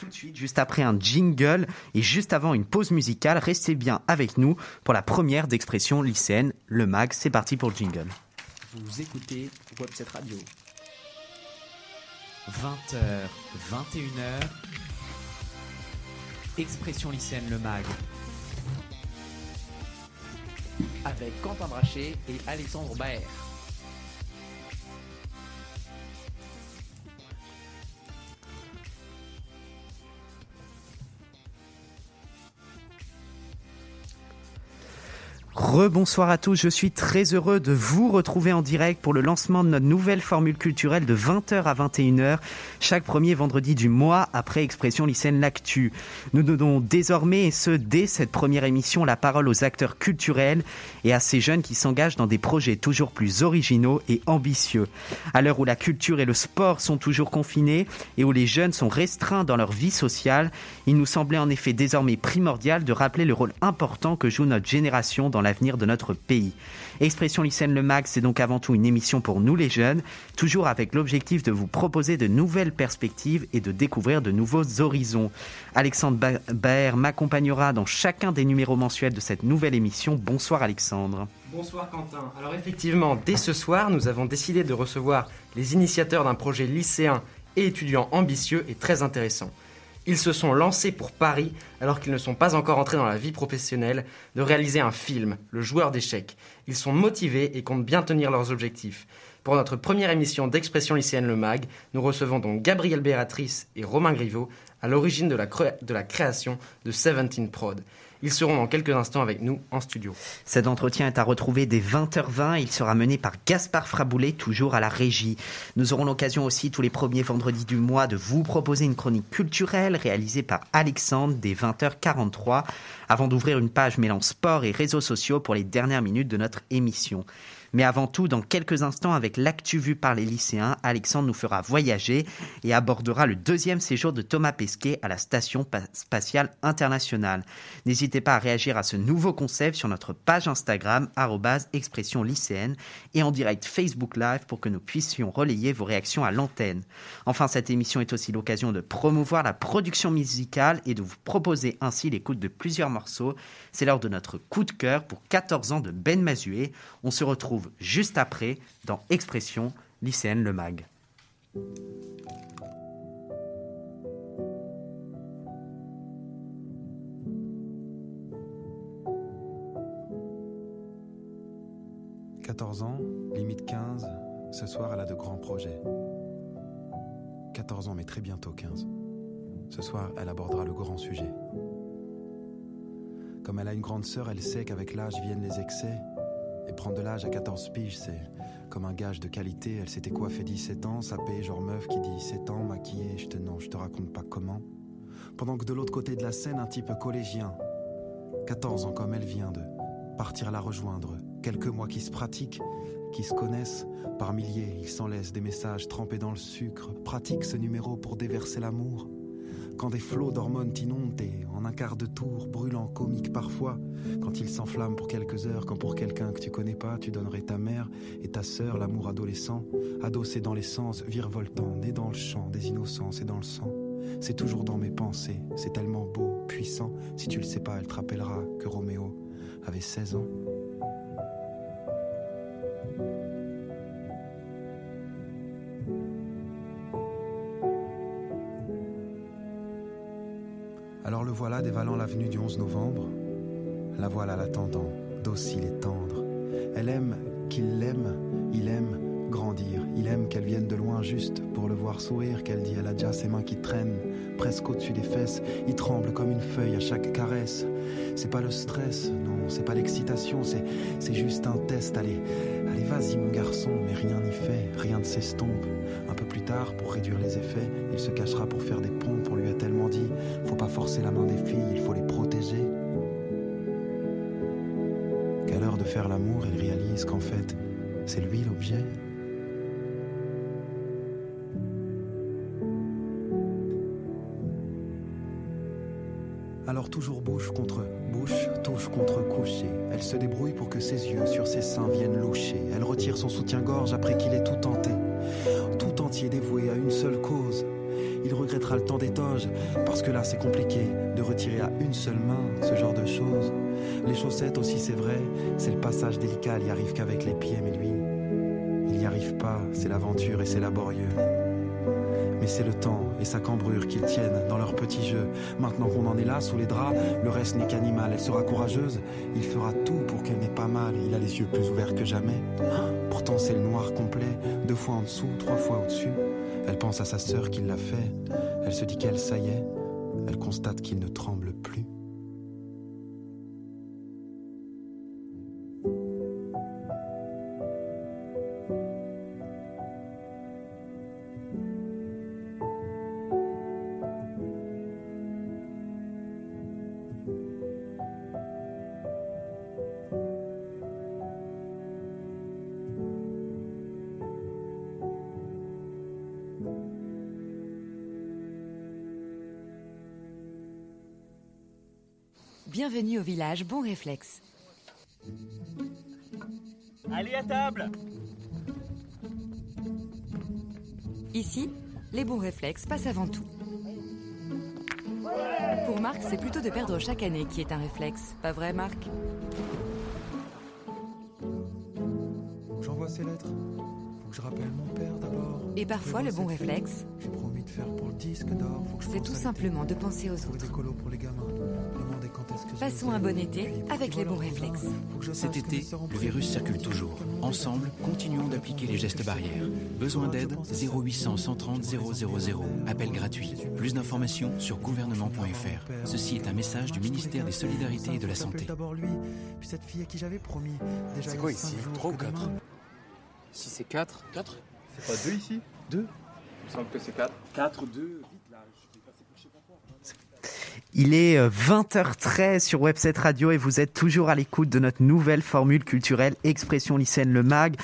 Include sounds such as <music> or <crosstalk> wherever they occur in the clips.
tout de suite, juste après un jingle et juste avant une pause musicale. Restez bien avec nous pour la première d'expression lycéenne, le MAG. C'est parti pour le jingle. Vous écoutez Webset Radio. 20h, 21h. Expression lycéenne, le MAG. Avec Quentin Brachet et Alexandre Baer. Rebonsoir à tous, je suis très heureux de vous retrouver en direct pour le lancement de notre nouvelle formule culturelle de 20h à 21h, chaque premier vendredi du mois après Expression lycéenne L'Actu. Nous donnons désormais, et ce dès cette première émission, la parole aux acteurs culturels et à ces jeunes qui s'engagent dans des projets toujours plus originaux et ambitieux. À l'heure où la culture et le sport sont toujours confinés et où les jeunes sont restreints dans leur vie sociale, il nous semblait en effet désormais primordial de rappeler le rôle important que joue notre génération dans de notre pays. Expression lycéenne Le Mag, c'est donc avant tout une émission pour nous les jeunes, toujours avec l'objectif de vous proposer de nouvelles perspectives et de découvrir de nouveaux horizons. Alexandre Baer m'accompagnera dans chacun des numéros mensuels de cette nouvelle émission. Bonsoir Alexandre. Bonsoir Quentin. Alors effectivement, dès ce soir, nous avons décidé de recevoir les initiateurs d'un projet lycéen et étudiant ambitieux et très intéressant. Ils se sont lancés pour Paris, alors qu'ils ne sont pas encore entrés dans la vie professionnelle, de réaliser un film, Le joueur d'échecs. Ils sont motivés et comptent bien tenir leurs objectifs. Pour notre première émission d'Expression lycéenne Le Mag, nous recevons donc Gabriel Bératrice et Romain Griveau, à l'origine de, de la, création de Seventeen Prod. Ils seront dans quelques instants avec nous en studio. Cet entretien est à retrouver dès 20h20. Il sera mené par Gaspard Fraboulet, toujours à la régie. Nous aurons l'occasion aussi tous les premiers vendredis du mois de vous proposer une chronique culturelle réalisée par Alexandre dès 20h43 avant d'ouvrir une page mêlant sport et réseaux sociaux pour les dernières minutes de notre émission. Mais avant tout, dans quelques instants, avec l'actu vu par les lycéens, Alexandre nous fera voyager et abordera le deuxième séjour de Thomas Pesquet à la Station spatiale internationale. N'hésitez pas à réagir à ce nouveau concept sur notre page Instagram, expression lycéenne, et en direct Facebook Live pour que nous puissions relayer vos réactions à l'antenne. Enfin, cette émission est aussi l'occasion de promouvoir la production musicale et de vous proposer ainsi l'écoute de plusieurs morceaux. C'est l'heure de notre coup de cœur pour 14 ans de Ben Mazué. On se retrouve juste après dans Expression lycéenne Le Mag. « 14 ans, limite 15, ce soir elle a de grands projets. 14 ans mais très bientôt 15. Ce soir elle abordera le grand sujet. Comme elle a une grande sœur, elle sait qu'avec l'âge viennent les excès et prendre de l'âge à 14 piges, c'est comme un gage de qualité. Elle s'était coiffée 17 ans, sapée, genre meuf qui dit 7 ans, maquillée, je te, non, je te raconte pas comment. Pendant que de l'autre côté de la scène, un type collégien, 14 ans comme elle vient de partir la rejoindre. Quelques mois qui se pratiquent, qui se connaissent, par milliers, ils s'en laissent des messages trempés dans le sucre. Pratique ce numéro pour déverser l'amour. Quand des flots d'hormones t'inondent en un quart de tour, brûlant, comique parfois, quand il s'enflamme pour quelques heures, quand pour quelqu'un que tu connais pas, tu donnerais ta mère et ta sœur l'amour adolescent, adossé dans l'essence, virevoltant, né dans le champ des innocences et dans le sang. C'est toujours dans mes pensées, c'est tellement beau, puissant. Si tu le sais pas, elle te rappellera que Roméo avait 16 ans. Dévalant l'avenue du 11 novembre. La voilà l'attendant, docile et tendre. Elle aime qu'il l'aime, il aime grandir. Il aime qu'elle vienne de loin juste pour le voir sourire, qu'elle dit elle a déjà ses mains qui traînent presque au-dessus des fesses. Il tremble comme une feuille à chaque caresse. C'est pas le stress, non, c'est pas l'excitation, c'est, c'est juste un test. Allez, allez, vas-y mon garçon, mais rien n'y fait, rien ne s'estompe. Pour réduire les effets, il se cachera pour faire des pompes. On lui a tellement dit, faut pas forcer la main des filles, il faut les protéger. Qu'à l'heure de faire l'amour, il réalise qu'en fait, c'est lui l'objet. Alors toujours bouche contre bouche, touche contre coucher. Elle se débrouille pour que ses yeux sur ses seins viennent loucher. Elle retire son soutien-gorge après qu'il ait tout tenté. Dévoué à une seule cause. il regrettera le temps des. Parce que là, c'est compliqué de retirer à une seule main ce genre de choses. Les chaussettes aussi, c'est vrai, c'est le passage délicat, il y arrive qu'avec les pieds, mais lui, il n'y arrive pas, c'est l'aventure et c'est laborieux. Mais c'est le temps et sa cambrure qu'ils tiennent dans leur petit jeu. Maintenant qu'on en est là, sous les draps, le reste n'est qu'animal. Elle sera courageuse, il fera tout pour qu'elle n'ait pas mal. Il a les yeux plus ouverts que jamais. Pourtant, c'est le noir complet, deux fois en dessous, trois fois au-dessus. Elle pense à sa sœur qui l'a fait. Elle se dit qu'elle, ça y est, elle constate qu'il ne tremble plus. Bienvenue au village Bon Réflexe. Allez à table Ici, les bons réflexes passent avant tout. Pour Marc, c'est plutôt de perdre chaque année qui est un réflexe. Pas vrai, Marc? J'envoie ces lettres. Faut que je rappelle mon père d'abord. Et parfois, le bon réflexe, J'ai promis de faire pour le disque d'or. Faut que je c'est tout simplement de penser aux autres. colos pour les gamins. Demander quand est-ce que je Passons un bon été avec les bons réflexes. Cet été, le virus circule toujours. Ensemble, continuons d'appliquer les gestes barrières. Besoin d'aide 0800 130 000. Appel gratuit. Plus d'informations sur gouvernement.fr. Ceci est un message du ministère des Solidarités et de la Santé. j'appelle d'abord lui, puis cette fille à qui j'avais promis. Déjà C'est quoi ici? jours Trois ou que quatre? Demain- Si c'est 4, 4 C'est pas deux ici? Deux Il me semble que c'est quatre. 4, 2, vite là, je vais passer pour je sais pas quoi. Il est euh, 20h13 sur Webset Radio et vous êtes toujours à l'écoute de notre nouvelle formule culturelle Expression lycéenne le MAG.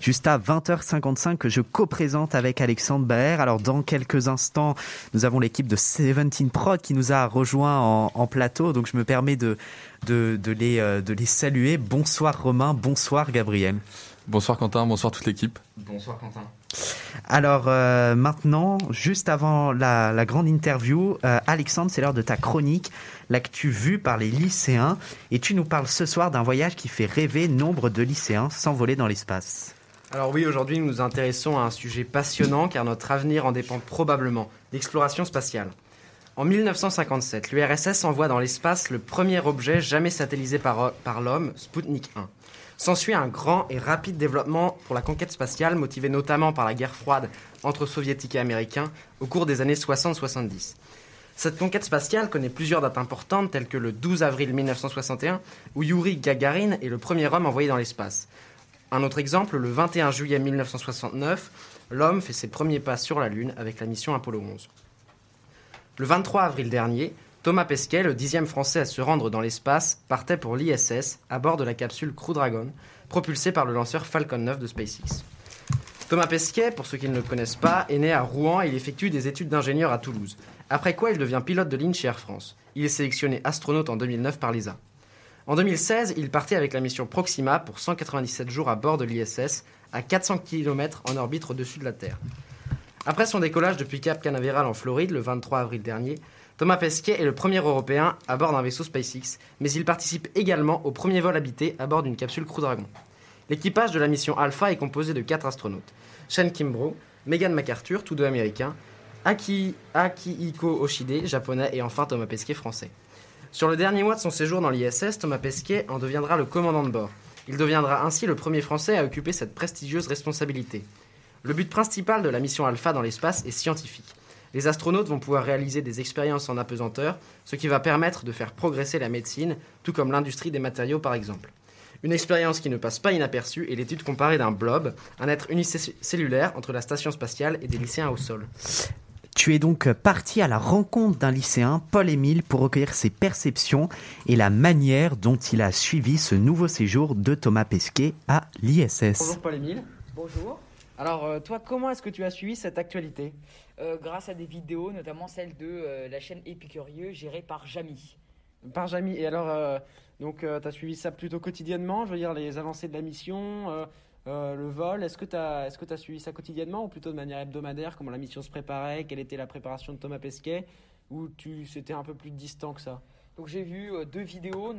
Juste à 20h55 que je co-présente avec Alexandre Baer. Alors dans quelques instants, nous avons l'équipe de 17 Prod qui nous a rejoint en, en plateau. Donc je me permets de, de, de les, euh, de les saluer. Bonsoir Romain, bonsoir Gabriel. Bonsoir Quentin, bonsoir toute l'équipe. Bonsoir Quentin. Alors euh, maintenant, juste avant la, grande interview, euh, Alexandre, c'est l'heure de ta chronique, l'actu vue par les lycéens, et tu nous parles ce soir d'un voyage qui fait rêver nombre de lycéens s'envoler dans l'espace. Alors oui, aujourd'hui nous nous intéressons à un sujet passionnant car notre avenir en dépend probablement, l'exploration spatiale. En 1957, l'URSS envoie dans l'espace le premier objet jamais satellisé par, par l'homme, Sputnik 1. S'ensuit un grand et rapide développement pour la conquête spatiale, motivé notamment par la guerre froide entre soviétiques et américains au cours des années 60-70. Cette conquête spatiale connaît plusieurs dates importantes, telles que le 12 avril 1961, où Yuri Gagarin est le premier homme envoyé dans l'espace. Un autre exemple, le 21 juillet 1969, l'homme fait ses premiers pas sur la Lune avec la mission Apollo 11. Le 23 avril dernier, Thomas Pesquet, le dixième Français à se rendre dans l'espace, partait pour l'ISS à bord de la capsule Crew Dragon, propulsée par le lanceur Falcon 9 de SpaceX. Thomas Pesquet, pour ceux qui ne le connaissent pas, est né à Rouen et il effectue des études d'ingénieur à Toulouse. Après quoi, il devient pilote de ligne chez Air France. Il est sélectionné astronaute en 2009 par l'ESA. En 2016, il partit avec la mission Proxima pour 197 jours à bord de l'ISS, à 400 km en orbite au-dessus de la Terre. Après son décollage depuis Cap Canaveral en Floride le 23 avril dernier, Thomas Pesquet est le premier Européen à bord d'un vaisseau SpaceX, mais il participe également au premier vol habité à bord d'une capsule Crew Dragon. L'équipage de la mission Alpha est composé de quatre astronautes Shane Kimbrough, Megan McArthur, tous deux américains, Aki, Akihiko Oshide, japonais, et enfin Thomas Pesquet, français. Sur le dernier mois de son séjour dans l'ISS, Thomas Pesquet en deviendra le commandant de bord. Il deviendra ainsi le premier Français à occuper cette prestigieuse responsabilité. Le but principal de la mission Alpha dans l'espace est scientifique. Les astronautes vont pouvoir réaliser des expériences en apesanteur, ce qui va permettre de faire progresser la médecine, tout comme l'industrie des matériaux par exemple. Une expérience qui ne passe pas inaperçue est l'étude comparée d'un blob, un être unicellulaire entre la station spatiale et des lycéens au sol. Tu es donc parti à la rencontre d'un lycéen, Paul-Émile, pour recueillir ses perceptions et la manière dont il a suivi ce nouveau séjour de Thomas Pesquet à l'ISS. Bonjour Paul-Émile. Bonjour. Alors euh, toi, comment est-ce que tu as suivi cette actualité? Euh, grâce à des vidéos, notamment celle de euh, la chaîne Épicurieux gérée par Jamy. Par Jamy. Et alors, euh, donc, tu as suivi ça plutôt quotidiennement Je veux dire, les avancées de la mission, le vol, est-ce que tu as, est as suivi ça quotidiennement ou plutôt de manière hebdomadaire, comment la mission se préparait, quelle était la préparation de Thomas Pesquet, ou tu c'était un peu plus distant que ça? Donc j'ai vu deux vidéos,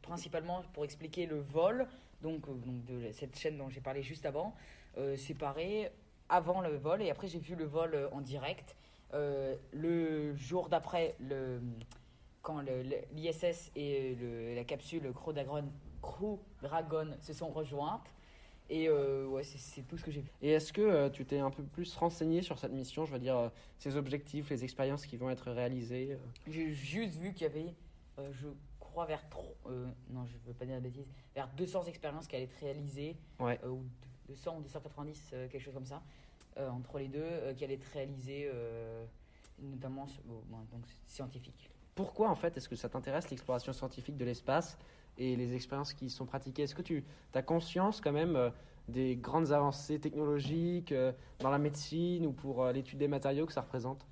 principalement pour expliquer le vol, donc, donc de cette chaîne dont j'ai parlé juste avant, euh, séparée avant le vol, et après j'ai vu le vol euh, en direct. Euh, le jour d'après, le, quand l'ISS et le- la capsule Crew Dragon, Crew Dragon se sont rejointes. Et euh, ouais, c'est- tout ce que j'ai vu. Et est-ce que euh, tu t'es un peu plus renseigné sur cette mission, je veux dire, euh, ses objectifs, les expériences qui vont être réalisées J'ai juste vu qu'il y avait, je crois, vers trop, non, je veux pas dire de bêtises, vers 200 expériences qui allaient être réalisées, Ouais. Ou 200 ou 290, euh, quelque chose comme ça, euh, entre les deux, euh, qui allaient être réalisées, euh, notamment bon, donc, scientifiques. Pourquoi en fait est-ce que ça t'intéresse l'exploration scientifique de l'espace et les expériences qui sont pratiquées? Est-ce que tu as conscience quand même des grandes avancées technologiques dans la médecine ou pour l'étude des matériaux que ça représente?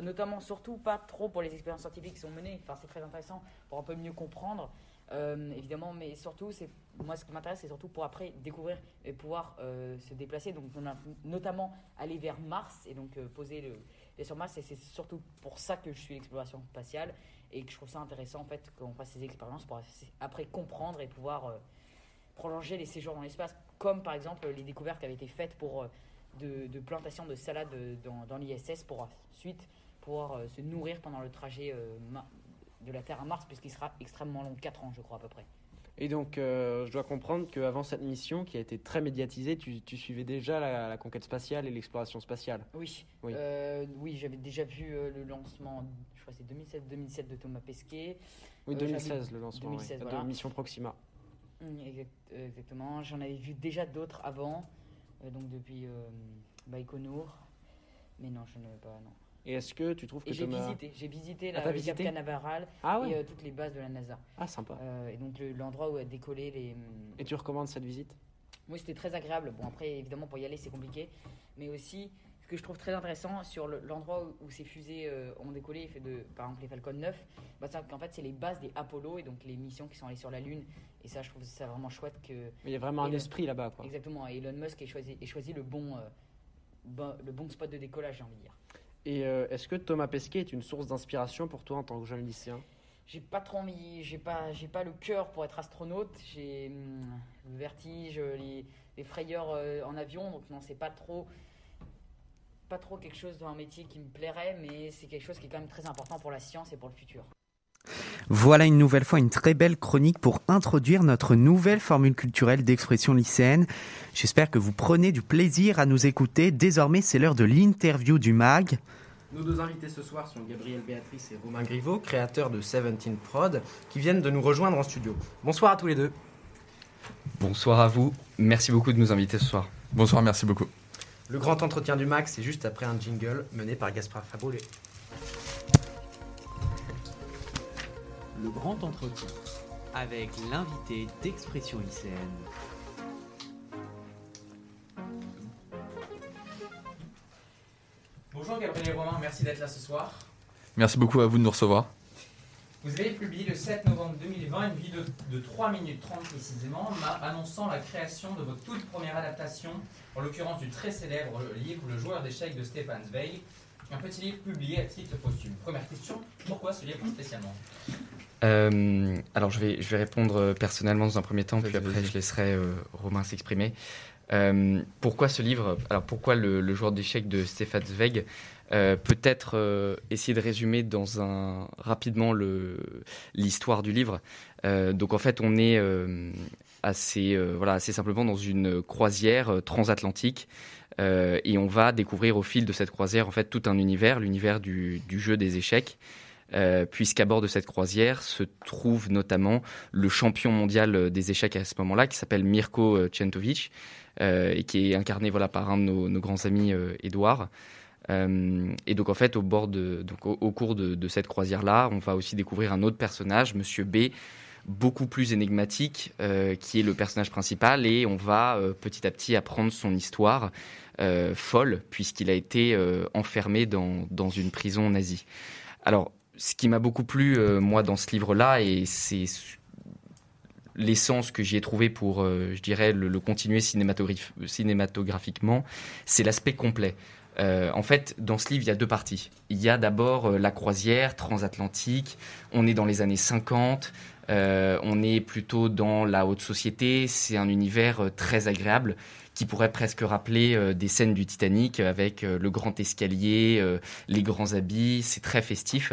Notamment, surtout pas trop pour les expériences scientifiques qui sont menées. Enfin, c'est très intéressant pour un peu mieux comprendre, euh, évidemment, mais surtout, c'est moi ce qui m'intéresse, c'est surtout pour après découvrir et pouvoir euh, se déplacer. Donc, notamment aller vers Mars et donc euh, poser sur Mars. Et c'est surtout pour ça que je suis l'exploration spatiale et que je trouve ça intéressant en fait qu'on fasse ces expériences pour après comprendre et pouvoir prolonger les séjours dans l'espace, comme par exemple les découvertes qui avaient été faites pour de, de plantations de salade euh, dans, l'ISS pour ensuite pouvoir se nourrir pendant le trajet de la Terre à Mars, puisqu'il sera extrêmement long, 4 ans je crois à peu près. Et donc, euh, je dois comprendre qu'avant cette mission, qui a été très médiatisée, tu, tu suivais déjà la, la conquête spatiale et l'exploration spatiale. Oui, Oui. Euh, oui j'avais déjà vu euh, le lancement, je crois c'est 2007-2007 de Thomas Pesquet. Oui, Euh, 2016, j'avais- le lancement 2016, ouais, voilà. de Mission Proxima. Mm, exact- exactement, j'en avais vu déjà d'autres avant, donc depuis Baïkonour, mais non, je ne veux pas, non. Et est-ce que tu trouves que j'ai visité, j'ai visité Ah, la, t'as le Cap visité Canaveral Ah ouais et euh, toutes les bases de la NASA. Ah, sympa. Euh, et donc le- l'endroit où a décollé les. hum, Et tu recommandes cette visite? Oui, c'était très agréable. Bon, après, évidemment, pour y aller, c'est compliqué. Mais aussi, ce que je trouve très intéressant sur le- l'endroit où, où ces fusées euh, ont décollé, fait de, par exemple les Falcon 9, bah, c'est qu'en fait, c'est les bases des Apollo et donc les missions qui sont allées sur la Lune. Et ça, je trouve ça vraiment chouette que. Mais il y a vraiment un esprit là-bas, quoi. Exactement. Et Elon Musk ait choisi, ait choisi le, bon, euh, bon- le bon spot de décollage, j'ai envie de dire. Et euh, est-ce que Thomas Pesquet est une source d'inspiration pour toi en tant que jeune lycéen? J'ai pas trop envie, j'ai pas, j'ai pas le cœur pour être astronaute. J'ai hum, le vertige, les, frayeurs euh, en avion, donc non, c'est pas trop, pas trop quelque chose dans un métier qui me plairait, mais c'est quelque chose qui est quand même très important pour la science et pour le futur. Voilà une nouvelle fois une très belle chronique pour introduire notre nouvelle formule culturelle d'expression lycéenne. J'espère que vous prenez du plaisir à nous écouter. Désormais, c'est l'heure de l'interview du MAG. Nos deux invités ce soir sont Gabriel Béatrice et Romain Griveau, créateurs de Seventeen Prod, qui viennent de nous rejoindre en studio. Bonsoir à tous les deux. Bonsoir à vous. Merci beaucoup de nous inviter ce soir. Bonsoir, merci beaucoup. Le grand entretien du Max, c'est juste après un jingle mené par Gaspard Faboulet. Le grand entretien. Avec l'invité d'expression lycéenne. Bonjour Gabriel et Romain, merci d'être là ce soir. Merci beaucoup à vous de nous recevoir. Vous avez publié le 7 novembre 2020 une vidéo de 3 minutes 30 précisément, annonçant la création de votre toute première adaptation, en l'occurrence du très célèbre livre Le joueur d'échecs de Stéphane Zweig, un petit livre publié à titre posthume. Première question, pourquoi ce livre spécialement? Euh, alors je vais, je vais répondre euh, personnellement dans un premier temps, puis après je laisserai euh, Romain s'exprimer. Euh, pourquoi ce livre? Alors pourquoi le, le joueur d'échecs de Stéphane Zweig? Peut-être essayer de résumer dans un rapidement l'histoire du livre. Donc en fait on est assez voilà assez simplement dans une croisière transatlantique et on va découvrir au fil de cette croisière en fait tout un univers, l'univers du, du jeu des échecs. Euh, puisqu'à bord de cette croisière se trouve notamment le champion mondial euh, des échecs à ce moment-là, qui s'appelle Mirko euh, Centovic, et qui est incarné voilà, par un de nos, grands amis. Euh, et donc en fait, au, bord de, donc, au, cours de, cette croisière-là, on va aussi découvrir un autre personnage, Monsieur B, beaucoup plus énigmatique, qui est le personnage principal, et on va petit à petit apprendre son histoire folle, puisqu'il a été enfermé dans, dans une prison nazie. Alors, ce qui m'a beaucoup plu, euh, moi, dans ce livre-là, et c'est l'essence que j'y ai trouvé pour, euh, je dirais, le, continuer cinématograph- cinématographiquement, c'est l'aspect complet. Euh, en fait, dans ce livre, il y a deux parties. Il y a d'abord la croisière transatlantique. On est dans les années 50. euh, on est plutôt dans la haute société. C'est un univers très agréable qui pourrait presque rappeler euh, des scènes du Titanic avec euh, le grand escalier, euh, les grands habits. C'est très festif.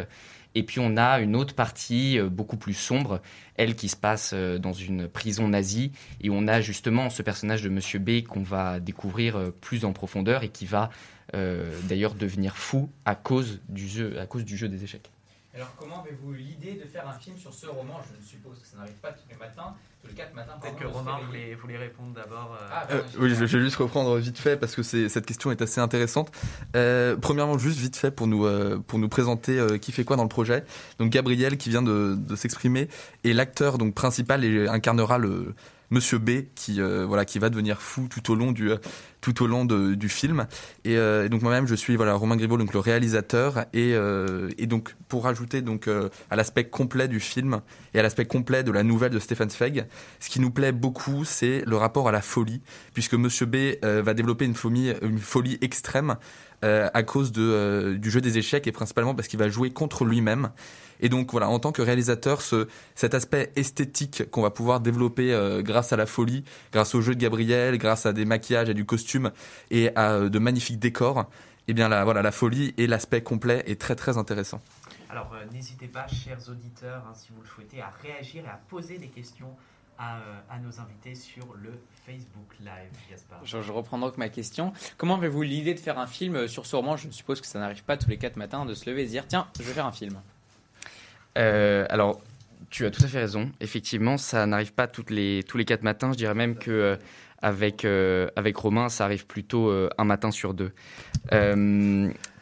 Et puis on a une autre partie beaucoup plus sombre, elle qui se passe dans une prison nazie. Et on a justement ce personnage de Monsieur B qu'on va découvrir plus en profondeur et qui va d'ailleurs devenir fou à cause du jeu, à cause du jeu des échecs. Alors, comment avez-vous eu l'idée de faire un film sur ce roman? Je ne suppose que ça n'arrive pas tous les matins, tous les quatre matins. Peut-être que Romain voulait, voulait répondre d'abord. euh, Ah, Euh, oui, je, je vais juste reprendre vite fait parce que c'est, cette question est assez intéressante. Euh, premièrement, juste vite fait pour nous, euh, pour nous présenter euh, qui fait quoi dans le projet. Donc Gabriel qui vient de, de s'exprimer et l'acteur donc principal et incarnera le Monsieur B qui euh, voilà qui va devenir fou tout au long du tout au long de- du film. Et, euh, donc moi-même je suis voilà Romain Griveaux donc le réalisateur. Et, euh, et donc pour rajouter donc euh, à l'aspect complet du film et à l'aspect complet de la nouvelle de Stefan Zweig ce qui nous plaît beaucoup c'est le rapport à la folie puisque Monsieur B euh, va développer une folie une folie extrême euh, à cause de, euh, du jeu des échecs et principalement parce qu'il va jouer contre lui-même et donc voilà, en tant que réalisateur, ce, cet aspect esthétique qu'on va pouvoir développer euh, grâce à la folie, grâce au jeu de Gabriel, grâce à des maquillages et du costume et à euh, de magnifiques décors, eh bien la, voilà, la folie et l'aspect complet est très très intéressant. Alors euh, n'hésitez pas, chers auditeurs, hein, si vous le souhaitez, à réagir et à poser des questions à, euh, à nos invités sur le Facebook Live, Gaspard. Je, je reprends donc ma question. Comment avez-vous l'idée de faire un film sur ce roman? Je suppose que ça n'arrive pas tous les quatre matins de se lever et se dire tiens, je vais faire un film. Euh, alors, tu as tout à fait raison. Effectivement, ça n'arrive pas toutes les, tous les quatre matins. Je dirais même que euh, avec, euh, avec Romain, ça arrive plutôt un matin sur deux.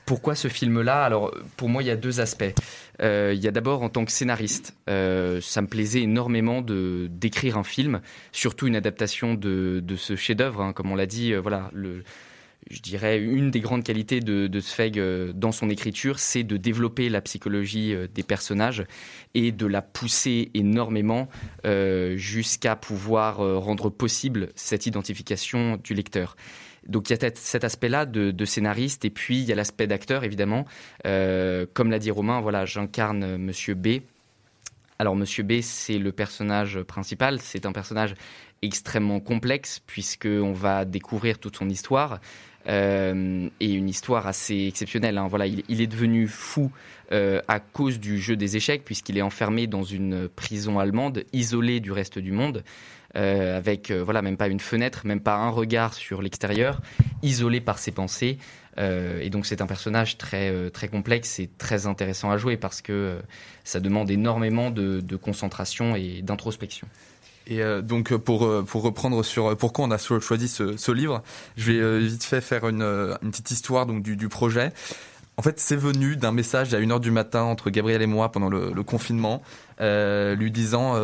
Pourquoi ce film-là? Alors, pour moi, il y a deux aspects. Il y a d'abord, en tant que scénariste, ça me plaisait énormément de d'écrire un film, surtout une adaptation de, de ce chef-d'œuvre, hein, comme on l'a dit. voilà, le, je dirais, une des grandes qualités de, de Zweig euh, dans son écriture, c'est de développer la psychologie euh, des personnages et de la pousser énormément euh, jusqu'à pouvoir rendre possible cette identification du lecteur. Donc il y a cet aspect-là de, scénariste et puis il y a l'aspect d'acteur évidemment. Comme l'a dit Romain, voilà, j'incarne Monsieur B. Alors Monsieur B, c'est le personnage principal. C'est un personnage extrêmement complexe puisque on va découvrir toute son histoire euh, et une histoire assez exceptionnelle. hein. Voilà, il, est devenu fou euh, à cause du jeu des échecs puisqu'il est enfermé dans une prison allemande, isolé du reste du monde. euh, avec voilà même pas une fenêtre, même pas un regard sur l'extérieur, isolé par ses pensées. Et donc c'est un personnage très très complexe et très intéressant à jouer parce que ça demande énormément de concentration et d'introspection. Et euh, donc euh, pour, euh, pour reprendre sur pourquoi on a cho- choisi ce, livre, je vais vite fait faire une, petite histoire donc, du, projet. En fait, c'est venu d'un message à 1h du matin entre Gabriel et moi pendant le, confinement, lui disant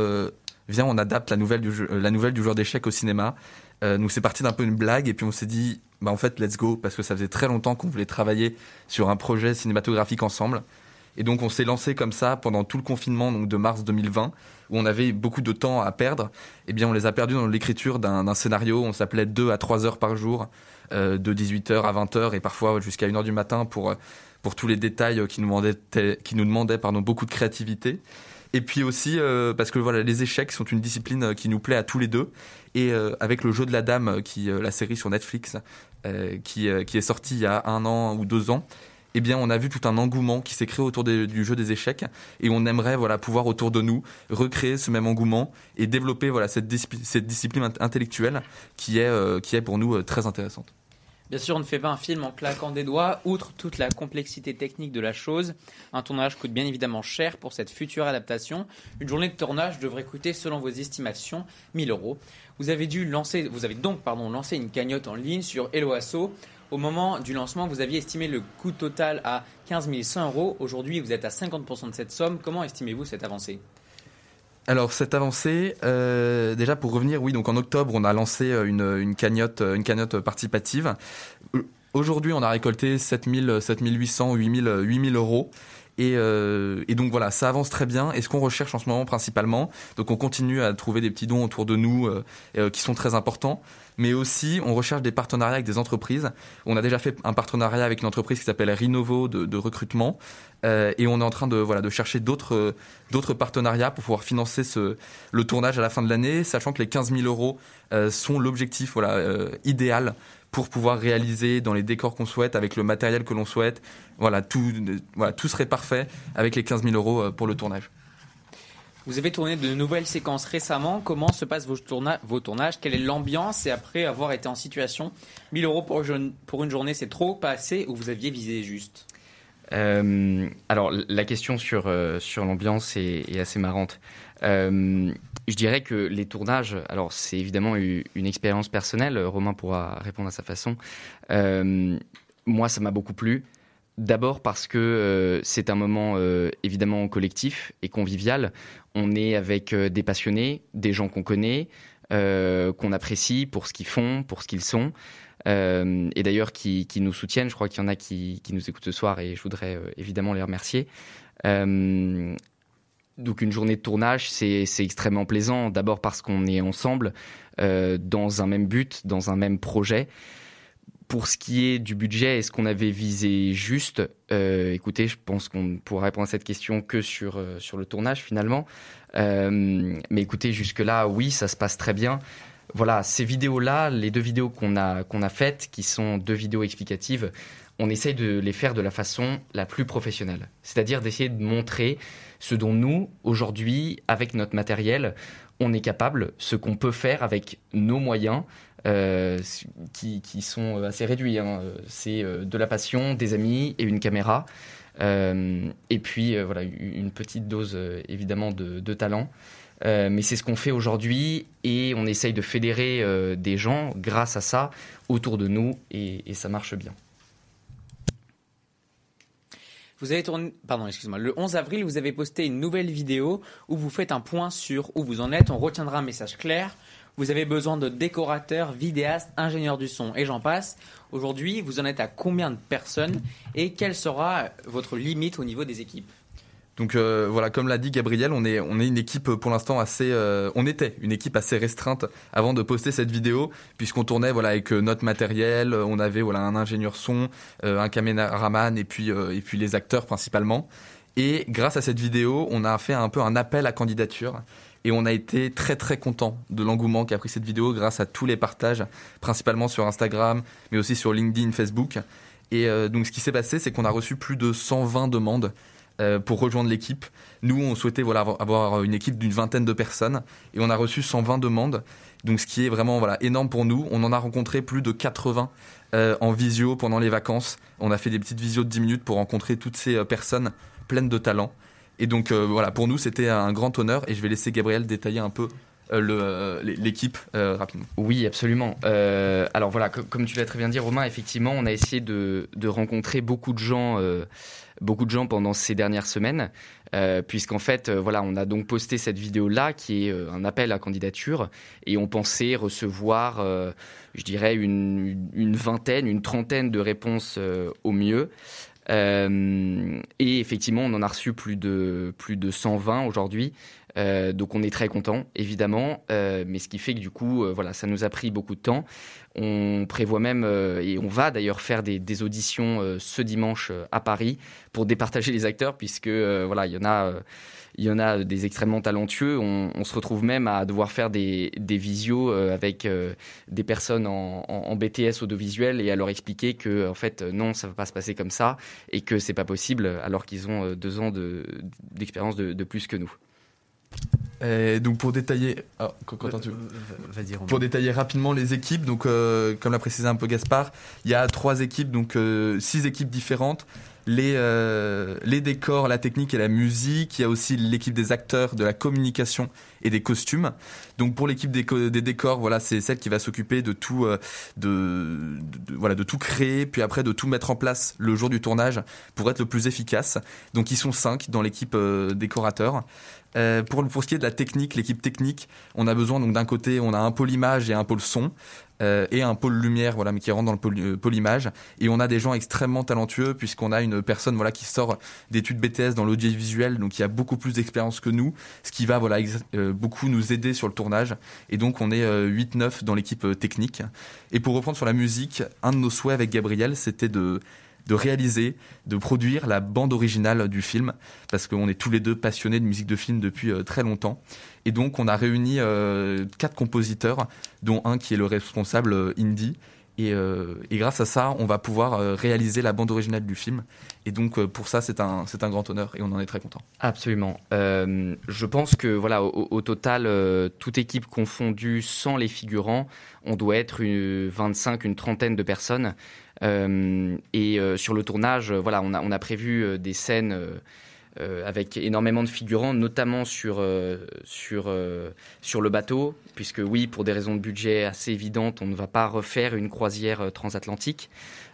Viens, on adapte la nouvelle du, la nouvelle du joueur d'échecs au cinéma. Donc c'est parti d'un peu une blague et puis on s'est dit bah en fait let's go parce que ça faisait très longtemps qu'on voulait travailler sur un projet cinématographique ensemble et donc on s'est lancé comme ça pendant tout le confinement donc de mars 2020 où on avait beaucoup de temps à perdre et bien on les a perdus dans l'écriture d'un scénario on s'appelait 2 à 3 heures par jour euh, de 18h à 20h et parfois jusqu'à 1h du matin pour euh, pour tous les détails qui nous demandaient qui nous demandaient pardon beaucoup de créativité et puis aussi euh, parce que voilà, les échecs sont une discipline qui nous plaît à tous les deux. Et avec le jeu de la dame, qui la série sur Netflix, qui, qui est sortie il y a un an ou deux ans, eh bien, on a vu tout un engouement qui s'est créé autour du jeu des échecs, et on aimerait voilà pouvoir autour de nous recréer ce même engouement et développer voilà cette, discipline int- intellectuelle qui est euh, qui est pour nous euh, très intéressante. Bien sûr, on ne fait pas un film en claquant des doigts. Outre toute la complexité technique de la chose, un tournage coûte bien évidemment cher pour cette future adaptation. Une journée de tournage devrait coûter, selon vos estimations, 1000 euros. Vous avez dû vous avez donc pardon lancé une cagnotte en ligne sur Eloasso. Au moment du lancement, vous aviez estimé le coût total à 15 100 euros. Aujourd'hui, vous êtes à 50% de cette somme. Comment estimez-vous cette avancée? Alors cette avancée, euh, déjà pour revenir, oui, donc en octobre, on a lancé euh, une, une cagnotte, euh, participative. Aujourd'hui, on a récolté 7000, 7800, 8000, 8000 euros. Et, euh, et, donc voilà, ça avance très bien. Et ce qu'on recherche en ce moment principalement, donc on continue à trouver des petits dons autour de nous euh, euh, qui sont très importants, mais aussi on recherche des partenariats avec des entreprises. On a déjà fait un partenariat avec une entreprise qui s'appelle Rinovo de, de recrutement, euh, et on est en train de voilà de chercher d'autres d'autres partenariats pour pouvoir financer ce le tournage à la fin de l'année, sachant que les 15 000 euros euh, sont l'objectif voilà idéal pour pouvoir réaliser dans les décors qu'on souhaite, avec le matériel que l'on souhaite. Voilà tout, voilà, tout serait parfait avec les 15 000 euros euh, pour le tournage. Vous avez tourné de nouvelles séquences récemment. Comment se passent vos, tourna vos tournages? Quelle est l'ambiance? Et après avoir été en situation, 1000 euros pour, pour une journée, c'est trop, pas assez Ou vous aviez visé juste? Euh, alors la question sur, euh, sur l'ambiance est, est, assez marrante. Euh, je dirais que les tournages, alors c'est évidemment une expérience personnelle, Romain pourra répondre à sa façon. Euh, moi, ça m'a beaucoup plu. D'abord parce que euh, c'est un moment évidemment collectif et convivial. On est avec des passionnés, des gens qu'on connaît, qu'on apprécie pour ce qu'ils font, pour ce qu'ils sont. et d'ailleurs qui, nous soutiennent. Je crois qu'il y en a qui, nous écoutent ce soir et je voudrais évidemment les remercier. Donc une journée de tournage, c'est extrêmement plaisant. D'abord parce qu'on est ensemble euh, dans un même but, dans un même projet. Pour ce qui est du budget, est-ce qu'on avait visé juste? Euh, Écoutez, je pense qu'on pourra répondre à cette question que sur, euh, sur le tournage finalement. Mais écoutez, jusque-là, oui, ça se passe très bien. Voilà, ces vidéos-là, les deux vidéos qu'on a, qu'on a faites, qui sont deux vidéos explicatives, on essaye de les faire de la façon la plus professionnelle. C'est-à-dire d'essayer de montrer ce dont nous, aujourd'hui, avec notre matériel, on est capable, ce qu'on peut faire avec nos moyens, euh, qui, sont assez réduits. Hein. C'est euh, de la passion, des amis et une caméra. Euh, et puis, euh, voilà, une petite dose, euh, évidemment, de, talent. mais c'est ce qu'on fait aujourd'hui et on essaye de fédérer des gens grâce à ça autour de nous et ça marche bien. Vous avez tourné, pardon, excuse-moi, le 11 avril, vous avez posté une nouvelle vidéo où vous faites un point sur où vous en êtes. On retiendra un message clair. Vous avez besoin de décorateurs, vidéastes, ingénieurs du son et j'en passe. Aujourd'hui, vous en êtes à combien de personnes et quelle sera votre limite au niveau des équipes? Donc euh, voilà, comme l'a dit Gabriel, on est on est une équipe pour l'instant assez, euh, on était une équipe assez restreinte avant de poster cette vidéo, puisqu'on tournait voilà avec euh, notre matériel, on avait voilà un ingénieur son, euh, un caméraman et puis et puis les acteurs principalement. Et grâce à cette vidéo, on a fait un peu un appel à candidature et on a été très très content de l'engouement qu'a pris cette vidéo grâce à tous les partages, principalement sur Instagram, mais aussi sur LinkedIn, Facebook. Et donc ce qui s'est passé, c'est qu'on a reçu plus de 120 demandes euh, pour rejoindre l'équipe. Nous, on souhaitait voilà, avoir une équipe d'une vingtaine de personnes et on a reçu 120 demandes. Donc, ce qui est vraiment voilà, énorme pour nous. On en a rencontré plus de 80 euh, en visio pendant les vacances. On a fait des petites visios de 10 minutes pour rencontrer toutes ces euh, personnes pleines de talent. Et donc, euh, voilà, pour nous, c'était un grand honneur et je vais laisser Gabriel détailler un peu l'équipe euh, rapidement. Oui, absolument. Euh, alors voilà, comme tu l'as très bien dit, Romain, effectivement, on a essayé de, rencontrer beaucoup de gens, euh, beaucoup de gens pendant ces dernières semaines, puisqu'en fait, voilà, on a donc posté cette vidéo-là qui est un appel à candidature, et on pensait recevoir, je dirais, une, une, vingtaine, une trentaine de réponses au mieux. Euh, et effectivement, on en a reçu plus de, plus de 120 aujourd'hui. Euh, donc on est très content, évidemment, euh, mais ce qui fait que du coup, euh, voilà, ça nous a pris beaucoup de temps. On prévoit même, euh, et on va d'ailleurs faire des, des auditions euh, ce dimanche à Paris pour départager les acteurs, puisque voilà, il y en a, il y en a des extrêmement talentueux. On, on, se retrouve même à devoir faire des, des visios avec des personnes en, en, BTS audiovisuel et à leur expliquer que en fait non, ça va pas se passer comme ça et que c'est pas possible, alors qu'ils ont deux ans d'expérience de, de, de plus que nous. Et donc pour détailler, oh, tu... pour détailler rapidement les équipes, donc euh, comme l'a précisé un peu Gaspard, il y a trois équipes, donc euh, six équipes différentes. Les, euh, les décors, la technique et la musique. Il y a aussi l'équipe des acteurs, de la communication et des costumes. Donc pour l'équipe des, des, décors, voilà, c'est celle qui va s'occuper de tout, de, de, de, voilà, de tout créer, puis après de tout mettre en place le jour du tournage pour être le plus efficace. Donc ils sont cinq dans l'équipe décorateur. Euh, pour, pour ce qui est de la technique, l'équipe technique, on a besoin donc d'un côté, on a un pôle image et un pôle son. euh, et un pôle lumière voilà mais qui rentre dans le pôle, euh, pôle image et on a des gens extrêmement talentueux puisqu'on a une personne voilà qui sort d'études BTS dans l'audiovisuel donc qui a beaucoup plus d'expérience que nous ce qui va voilà euh, beaucoup nous aider sur le tournage et donc on est 8-9 dans l'équipe euh, technique et pour reprendre sur la musique un de nos souhaits avec Gabriel c'était de de réaliser, de produire la bande originale du film, parce qu'on est tous les deux passionnés de musique de film depuis euh, très longtemps. Et donc on a réuni euh, quatre compositeurs, dont un qui est le responsable euh, indie. Et, et grâce à ça, on va pouvoir réaliser la bande originale du film. Et donc pour ça, c'est un, c'est un grand honneur et on en est très content. Absolument. Je pense que voilà, au, total, toute équipe confondue, sans les figurants, on doit être une 25, une trentaine de personnes. Euh, et euh, sur le tournage, euh, voilà, on a, prévu des scènes avec énormément de figurants, notamment sur, sur, sur le bateau, puisque oui, pour des raisons de budget assez évidentes, on ne va pas refaire une croisière transatlantique.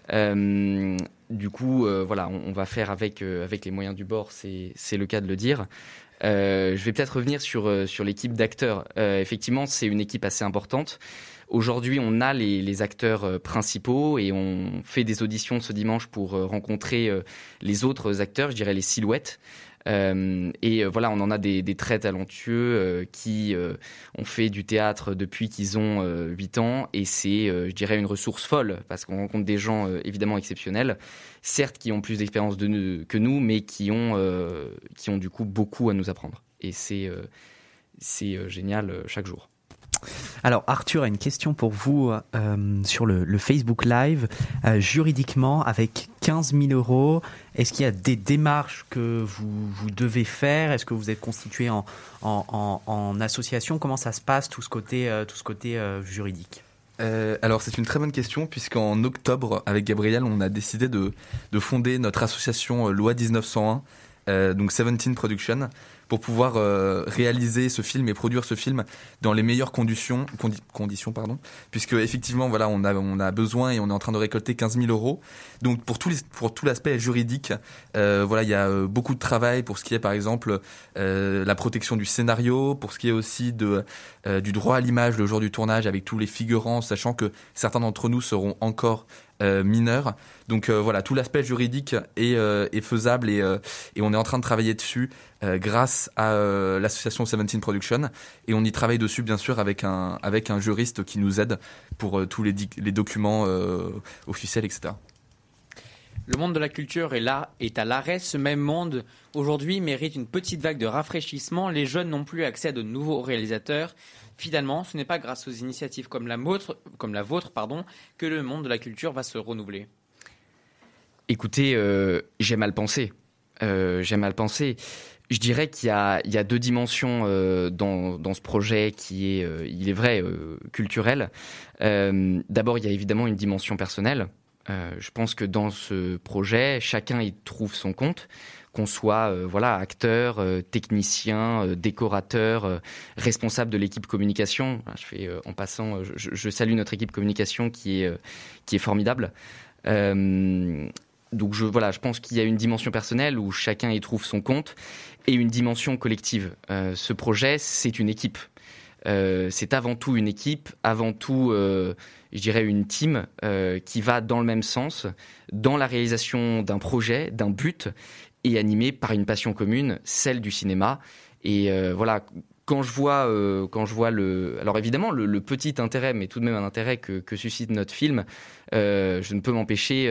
Du coup, voilà, on, va faire avec, avec les moyens du bord, c'est le cas de le dire. Je vais peut-être revenir sur, sur l'équipe d'acteurs. Effectivement, c'est une équipe assez importante. Aujourd'hui, on a les, acteurs euh, principaux et on fait des auditions ce dimanche pour euh, rencontrer euh, les autres acteurs, je dirais les silhouettes. Et voilà, on en a des, des très talentueux qui ont fait du théâtre depuis qu'ils ont euh, 8 ans et c'est, je dirais, une ressource folle parce qu'on rencontre des gens évidemment exceptionnels, certes qui ont plus d'expérience que nous, mais qui ont, qui ont du coup beaucoup à nous apprendre. Et c'est c'est génial chaque jour. Alors Arthur a une question pour vous euh, sur le, Facebook Live. Euh, juridiquement, avec 15 000 euros, est-ce qu'il y a des démarches que vous, vous devez faire? Est-ce que vous êtes constitué en, association? Comment ça se passe tout ce côté, euh, tout ce côté juridique? Alors c'est une très bonne question puisqu'en octobre avec Gabriel on a décidé de, de fonder notre association Loi 1901, euh, donc 17 Production, pour pouvoir euh, réaliser ce film et produire ce film dans les meilleures conditions, condi- conditions pardon, puisque effectivement voilà on a on a besoin et on est en train de récolter 15 000 euros. Donc pour tout l'aspect juridique, euh, voilà il y a euh, beaucoup de travail pour ce qui est par exemple la protection du scénario, pour ce qui est aussi de du droit à l'image le jour du tournage avec tous les figurants, sachant que certains d'entre nous seront encore mineurs. Donc euh, voilà, tout l'aspect juridique est, euh, est faisable et, euh, et on est en train de travailler dessus euh, grâce à euh, l'association 17 Production et on y travaille dessus bien sûr avec un, avec un juriste qui nous aide pour euh, tous les, les documents euh, officiels, etc. Le monde de la culture est là, est à l'arrêt. Ce même monde, aujourd'hui, mérite une petite vague de rafraîchissement. Les jeunes n'ont plus accès à de nouveaux réalisateurs. Finalement, ce n'est pas grâce aux initiatives comme la vôtre, pardon, que le monde de la culture va se renouveler. Écoutez, euh, j'ai mal pensé. Euh, j'ai mal pensé. Je dirais qu'il y a, deux dimensions euh, dans, ce projet qui est, euh, il est vrai, culturel. D'abord, il y a évidemment une dimension personnelle. Je pense que dans ce projet, chacun y trouve son compte, qu'on soit euh, voilà acteur, euh, technicien, euh, décorateur, responsable de l'équipe communication. Je fais en passant, je, salue notre équipe communication qui est qui est formidable. Donc je voilà, je pense qu'il y a une dimension personnelle où chacun y trouve son compte et une dimension collective. Ce projet, c'est une équipe. Euh, c'est avant tout une équipe, avant tout, euh, je dirais, une team euh, qui va dans le même sens, dans la réalisation d'un projet, d'un but, et animé par une passion commune, celle du cinéma. Et voilà, quand je vois, quand je vois le, alors évidemment le, petit intérêt, mais tout de même un intérêt que, suscite notre film, je ne peux m'empêcher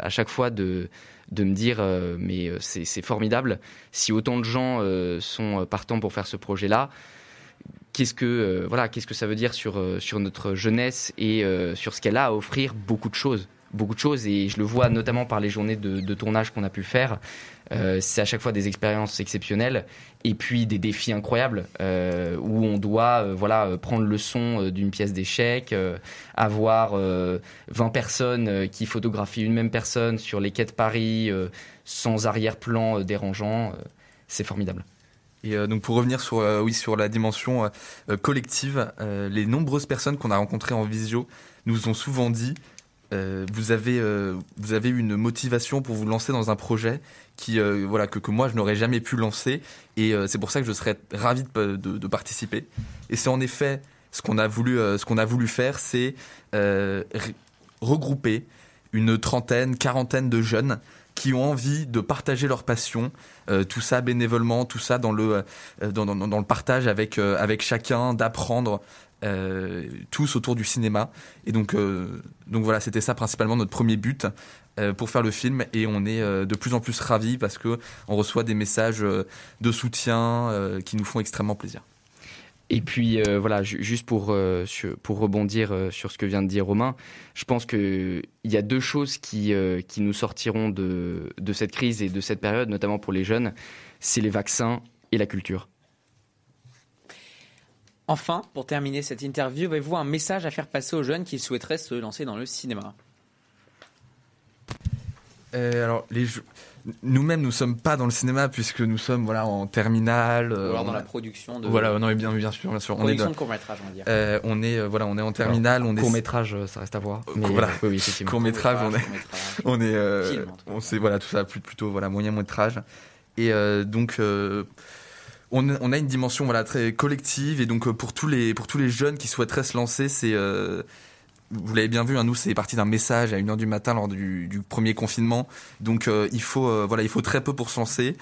à chaque fois de me dire mais c'est formidable si autant de gens sont partants pour faire ce projet-là. Qu'est-ce que euh, voilà, qu'est-ce que ça veut dire sur euh, sur notre jeunesse et euh, sur ce qu'elle a à offrir beaucoup de choses, beaucoup de choses et je le vois notamment par les journées de, tournage qu'on a pu faire. C'est à chaque fois des expériences exceptionnelles et puis des défis incroyables où on doit voilà prendre le son d'une pièce d'échec, avoir euh, 20 personnes qui photographient une même personne sur les quais de Paris sans arrière-plan dérangeant, c'est formidable. Et euh, donc pour revenir sur euh, oui sur la dimension euh, collective, les nombreuses personnes qu'on a rencontrées en visio nous ont souvent dit vous avez vous avez une motivation pour vous lancer dans un projet qui voilà que, que moi je n'aurais jamais pu lancer. Et c'est pour ça que je serais ravi de participer. Et c'est en effet ce qu'on a voulu, ce qu'on a voulu faire, c'est regrouper une trentaine, quarantaine de jeunes qui ont envie de partager leur passion, euh, tout ça bénévolement, tout ça dans le, euh, partage avec, euh, avec chacun, d'apprendre tous autour du cinéma. Et donc, donc voilà, c'était ça principalement notre premier but pour faire le film et on est de plus en plus ravis parce que on reçoit des messages de soutien qui nous font extrêmement plaisir. Et puis euh, voilà, juste pour, euh, pour rebondir euh, sur ce que vient de dire Romain, je pense qu'il y a deux choses qui, qui nous sortiront de, de cette crise et de cette période, notamment pour les jeunes, c'est les vaccins et la culture. Enfin, pour terminer cette interview, avez-vous un message à faire passer aux jeunes qui souhaiteraient se lancer dans le cinéma? Alors, les, nous-mêmes, nous sommes pas dans le cinéma puisque nous sommes voilà en terminale. Ou alors dans la production de. Voilà, non, bien, bien sûr, bien sûr. Production on est de, court métrage, on va dire. Euh, on est voilà, on est en terminale. on court métrage, ça reste à voir. Mais voilà, oui, oui, effectivement. Court métrage, on est, on est, euh, on sait voilà tout ça plutôt voilà moyen métrage. Et euh, donc. Euh, on, on, a une dimension voilà très collective et donc pour tous les pour tous les jeunes qui souhaiteraient se lancer c'est vous l'avez bien vu, hein, nous c'est parti d'un message à 1h du matin lors du, premier confinement. Donc euh, il faut euh, voilà, il faut très peu pour se lancer.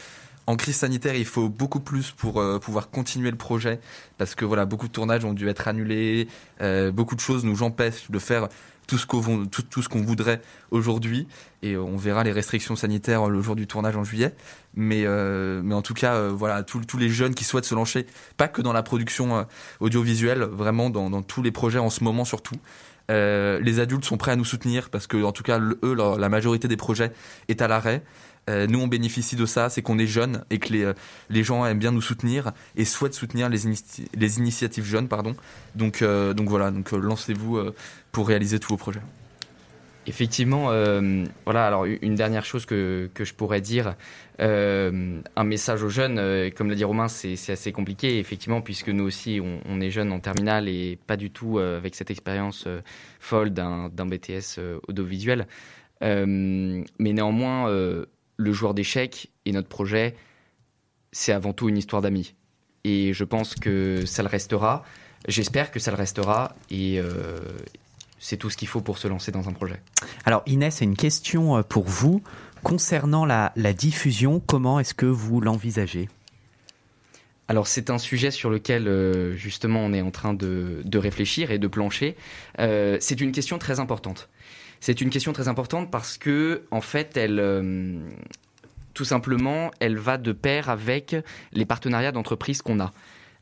En crise sanitaire, il faut beaucoup plus pour euh, pouvoir continuer le projet parce que voilà, beaucoup de tournages ont dû être annulés, beaucoup de choses nous empêchent de faire tout ce qu'on voudrait aujourd'hui et on verra les restrictions sanitaires le jour du tournage en juillet mais mais en tout cas voilà tous les jeunes qui souhaitent se lancer pas que dans la production audiovisuelle vraiment dans tous les projets en ce moment surtout euh, les adultes sont prêts à nous soutenir parce que, en tout cas, eux, la majorité des projets est à l'arrêt. Euh, nous, on bénéficie de ça, c'est qu'on est jeunes et que les, euh, les gens aiment bien nous soutenir et souhaitent soutenir les, initiatives jeunes, pardon. Donc, donc voilà, donc lancez-vous pour réaliser tous vos projets. Effectivement, euh, voilà. Alors une dernière chose que, que je pourrais dire, euh, un message aux jeunes, euh, comme l'a dit Romain, c'est assez compliqué, effectivement, puisque nous aussi, on, on, est jeunes en terminale et pas du tout avec cette expérience folle d'un BTS audiovisuel. mais néanmoins, le joueur d'échecs et notre projet, c'est avant tout une histoire d'amis. Et je pense que ça le restera. J'espère que ça le restera. Et, c'est tout ce qu'il faut pour se lancer dans un projet. Alors Inès, une question euh, pour vous. Concernant la, diffusion, comment est-ce que vous l'envisagez? Alors c'est un sujet sur lequel euh, justement on est en train de, réfléchir et de plancher. Euh, c'est une question très importante. C'est une question très importante parce que en fait elle, tout simplement, elle va de pair avec les partenariats d'entreprise qu'on a.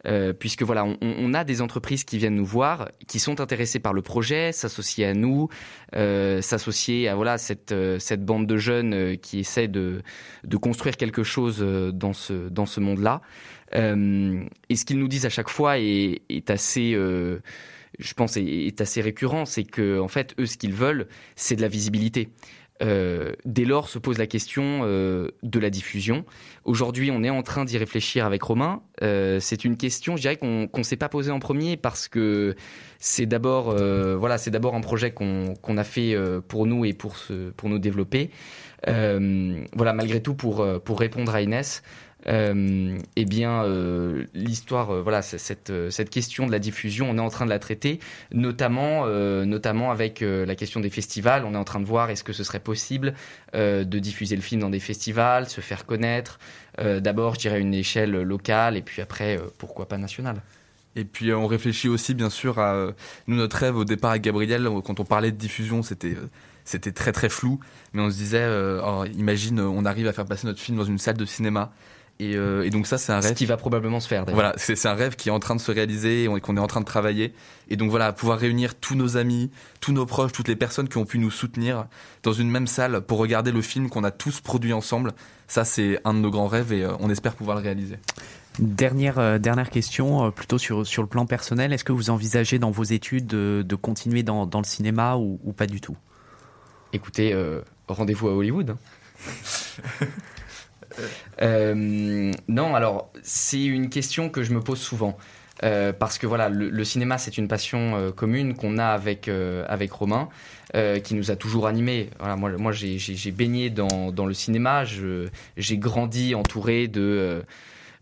Euh, puisque voilà, on, a des entreprises qui viennent nous voir, qui sont intéressées par le projet, s'associer à nous, euh, s'associer à voilà cette euh, cette bande de jeunes qui essaient de de construire quelque chose dans ce dans ce monde-là. et ce qu'ils nous disent à chaque fois est, est assez je pense est, assez récurrent, c'est que en fait eux ce qu'ils veulent c'est de la visibilité. Euh, dès lors se pose la question euh, de la diffusion. Aujourd'hui, on est en train d'y réfléchir avec Romain. Euh, c'est une question, je dirais qu'on ne s'est pas posée en premier parce que c'est d'abord, voilà, c'est d'abord un projet qu'on a fait pour nous et pour, pour nous développer. voilà, malgré tout, pour, pour répondre à Inès, euh, eh bien, euh, l'histoire, euh, voilà, cette, cette question de la diffusion, on est en train de la traiter, notamment, notamment avec la question des festivals. On est en train de voir est-ce que ce serait possible de diffuser le film dans des festivals, se faire connaître. D'abord, je dirais une échelle locale, et puis après, pourquoi pas nationale. Et puis on réfléchit aussi bien sûr à nous notre rêve au départ avec Gabriel quand on parlait de diffusion c'était c'était très très flou mais on se disait oh, imagine on arrive à faire passer notre film dans une salle de cinéma euh, et, donc ça, c'est un rêve. Ce qui va probablement se faire. Voilà, c'est un rêve qui est en train de se réaliser et qu'on est en train de travailler. Et donc voilà, pouvoir réunir tous nos amis, tous nos proches, toutes les personnes qui ont pu nous soutenir dans une même salle pour regarder le film qu'on a tous produit ensemble. Ça, c'est un de nos grands rêves et euh, on espère pouvoir le réaliser. Dernière, euh, dernière question, plutôt sur, sur le plan personnel. Est-ce que vous envisagez dans vos études de, de continuer dans, dans, le cinéma ou, ou, pas du tout? Écoutez, rendez-vous à Hollywood. Hein. <laughs> Euh, non, alors c'est une question que je me pose souvent. Euh, parce que voilà, le, cinéma c'est une passion euh, commune qu'on a avec avec Romain, qui nous a toujours animés. Voilà, moi, moi j'ai baigné dans, dans le cinéma, j'ai grandi entouré de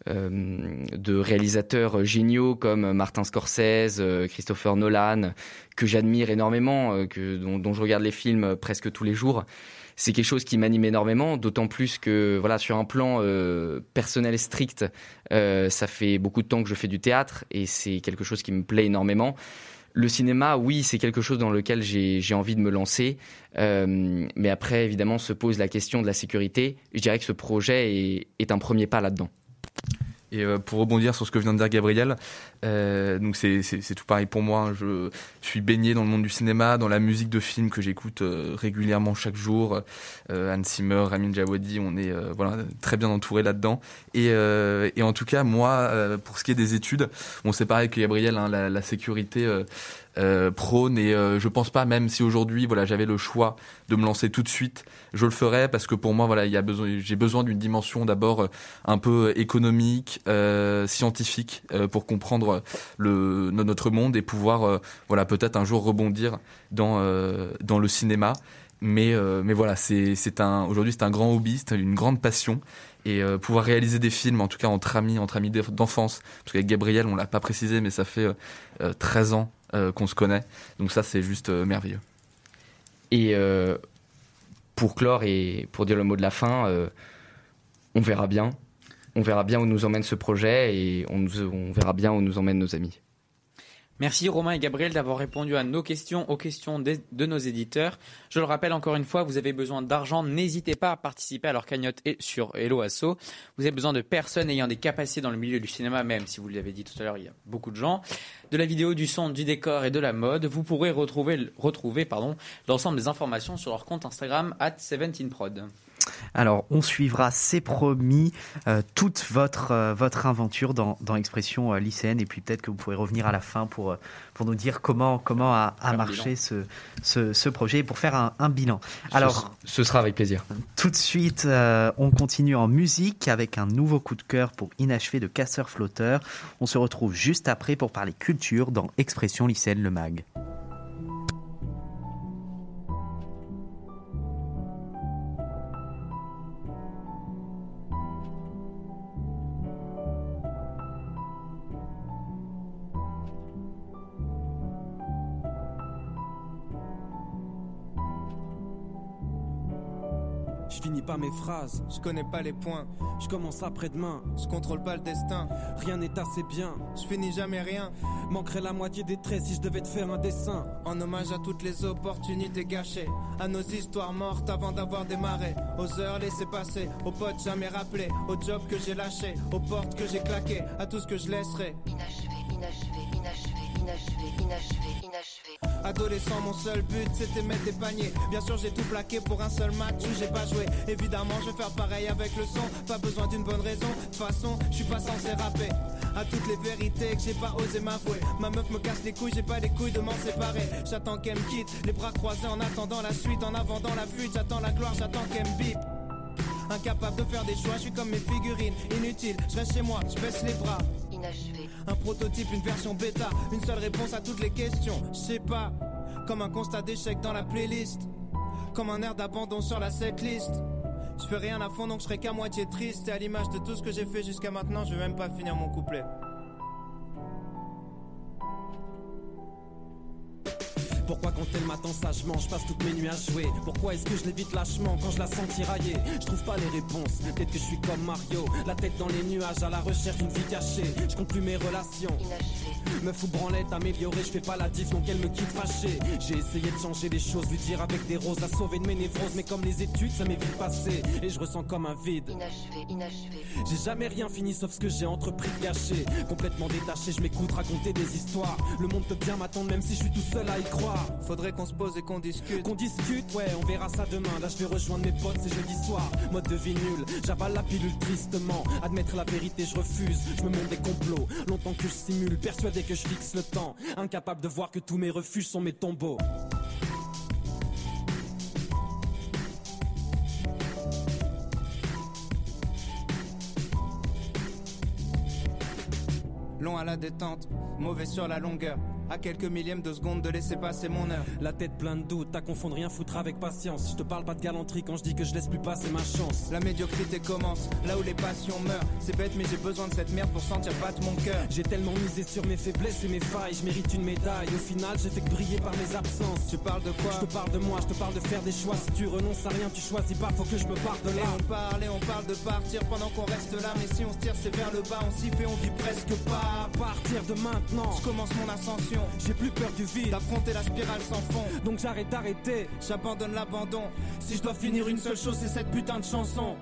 de réalisateurs géniaux comme Martin Scorsese, Christopher Nolan, que j'admire énormément, que, dont, dont, je regarde les films presque tous les jours c'est quelque chose qui m'anime énormément, d'autant plus que voilà sur un plan euh, personnel strict, euh, ça fait beaucoup de temps que je fais du théâtre et c'est quelque chose qui me plaît énormément. Le cinéma, oui, c'est quelque chose dans lequel j'ai envie de me lancer, euh, mais après évidemment se pose la question de la sécurité. Je dirais que ce projet est, est un premier pas là-dedans. Et euh, pour rebondir sur ce que vient de dire Gabriel, euh, donc c'est tout pareil pour moi. Hein. Je suis baigné dans le monde du cinéma, dans la musique de film que j'écoute euh, régulièrement chaque jour. Euh, Anne Zimmer, Ramin Djawadi, on est euh, voilà très bien entouré là-dedans. Et, et, en tout cas, moi, pour ce qui est des études, on sait pareil que Gabriel, hein, la, la, sécurité euh, prône et euh, je pense pas même si aujourd'hui voilà j'avais le choix de me lancer tout de suite je le ferais parce que pour moi voilà il y a besoin j'ai besoin d'une dimension d'abord euh, un peu économique euh, scientifique pour comprendre le notre monde et pouvoir voilà peut-être un jour rebondir dans dans le cinéma. Mais mais voilà c'est c'est un aujourd'hui c'est un grand hobby c'est une grande passion. Et pouvoir réaliser des films en tout cas entre amis entre amis d'enfance parce qu'avec Gabriel on l'a pas précisé mais ça fait 13 ans euh, qu'on se connaît. Donc ça, c'est juste euh, merveilleux. Et euh, pour clore et pour dire le mot de la fin, on verra bien. On verra bien où nous emmène ce projet et on, on verra bien où nous emmènent nos amis. Merci Romain et Gabriel d'avoir répondu à nos questions, aux questions de, nos éditeurs. Je le rappelle encore une fois, vous avez besoin d'argent, n'hésitez pas à participer à leur cagnotte sur Hello Asso. Vous avez besoin de personnes ayant des capacités dans le milieu du cinéma, même si vous l'avez dit tout à l'heure, il y a beaucoup de gens. De la vidéo, du son, du décor et de la mode. Vous pourrez retrouver, l'ensemble des informations sur leur compte Instagram at 17prod. Alors, on suivra, c'est promis, euh, toute votre, euh, votre aventure dans, dans Expression euh, lycéenne. Et puis peut-être que vous pourrez revenir à la fin pour, pour nous dire comment, comment a, a marché ce, ce, ce, projet pour faire un, un bilan. Alors, ce, ce, sera avec plaisir. Tout de suite, on continue en musique avec un nouveau coup de cœur pour Inachevé de Casseur Flotteur. On se retrouve juste après pour parler culture dans Expression lycéenne, le MAG. Finis pas mes phrases, je connais pas les points, je commence après-demain, je contrôle pas le destin, rien n'est assez bien, je finis jamais rien, manquerait la moitié des traits si je devais te faire un dessin, en hommage à toutes les opportunités gâchées, à nos histoires mortes avant d'avoir démarré, aux heures laissées passer, aux potes jamais rappelés, aux jobs que j'ai lâchés, aux portes que j'ai claquées, à tout ce que je laisserai. Inachevé, inachevé, inachevé, inachevé, inachevé, inachevé. Adolescent, mon seul but c'était mettre des paniers. Bien sûr, j'ai tout plaqué pour un seul match où j'ai pas joué. Évidemment, je vais faire pareil avec le son. Pas besoin d'une bonne raison. De toute façon, je suis pas censé rapper. À toutes les vérités que j'ai pas osé m'avouer. Ma meuf me casse les couilles, j'ai pas les couilles de m'en séparer. J'attends qu'elle me quitte, les bras croisés en attendant la suite. En avant dans la fuite, j'attends la gloire, j'attends qu'elle me bip. Incapable de faire des choix, je suis comme mes figurines, inutile. Je reste chez moi, je baisse les bras. Un prototype, une version bêta, une seule réponse à toutes les questions. Je sais pas, comme un constat d'échec dans la playlist, comme un air d'abandon sur la setlist. Je fais rien à fond donc je serai qu'à moitié triste. Et à l'image de tout ce que j'ai fait jusqu'à maintenant, je vais même pas finir mon couplet. Pourquoi quand elle m'attend sagement, je passe toutes mes nuits à jouer Pourquoi est-ce que je l'évite lâchement quand je la sens tirailler Je trouve pas les réponses, peut-être que je suis comme Mario La tête dans les nuages à la recherche d'une vie cachée Je compte plus mes relations Me fous branlette améliorée, je fais pas la diff donc elle me quitte fâchée J'ai essayé de changer les choses, lui dire avec des roses La sauver de mes névroses, mais comme les études ça m'est vite passé Et je ressens comme un vide Inachevé, inachevé. J'ai jamais rien fini sauf ce que j'ai entrepris de gâcher Complètement détaché, je m'écoute raconter des histoires Le monde peut bien m'attendre même si je suis tout seul à y croire Faudrait qu'on se pose et qu'on discute. Qu'on discute, ouais, on verra ça demain. Là, je vais rejoindre mes potes, c'est jeudi soir. Mode de vie nul, j'avale la pilule tristement. Admettre la vérité, je refuse. Je me montre des complots. Longtemps que je simule, persuadé que je fixe le temps. Incapable de voir que tous mes refuges sont mes tombeaux. Long à la détente, mauvais sur la longueur À quelques millièmes de seconde de laisser passer mon heure. La tête pleine de doutes, t'as confondre rien foutre avec patience. Je te parle pas de galanterie quand je dis que je laisse plus passer ma chance. La médiocrité commence, là où les passions meurent. C'est bête, mais j'ai besoin de cette merde pour sentir battre mon cœur. J'ai tellement misé sur mes faiblesses et mes failles, je mérite une médaille. Au final, j'ai fait que briller par mes absences. Tu parles de quoi? Je te parle de moi, je te parle de faire des choix. Si tu renonces à rien, tu choisis pas, faut que je me parte de là. Et on parle et on parle de partir pendant qu'on reste là. Mais si on se tire, c'est vers le bas, on s'y fait, on vit presque pas. À partir de maintenant, Je commence mon ascension. J'ai plus peur du vide. D'affronter la spirale sans fond. Donc j'arrête d'arrêter. J'abandonne l'abandon. Si je dois finir une seule chose, c'est cette putain de chanson.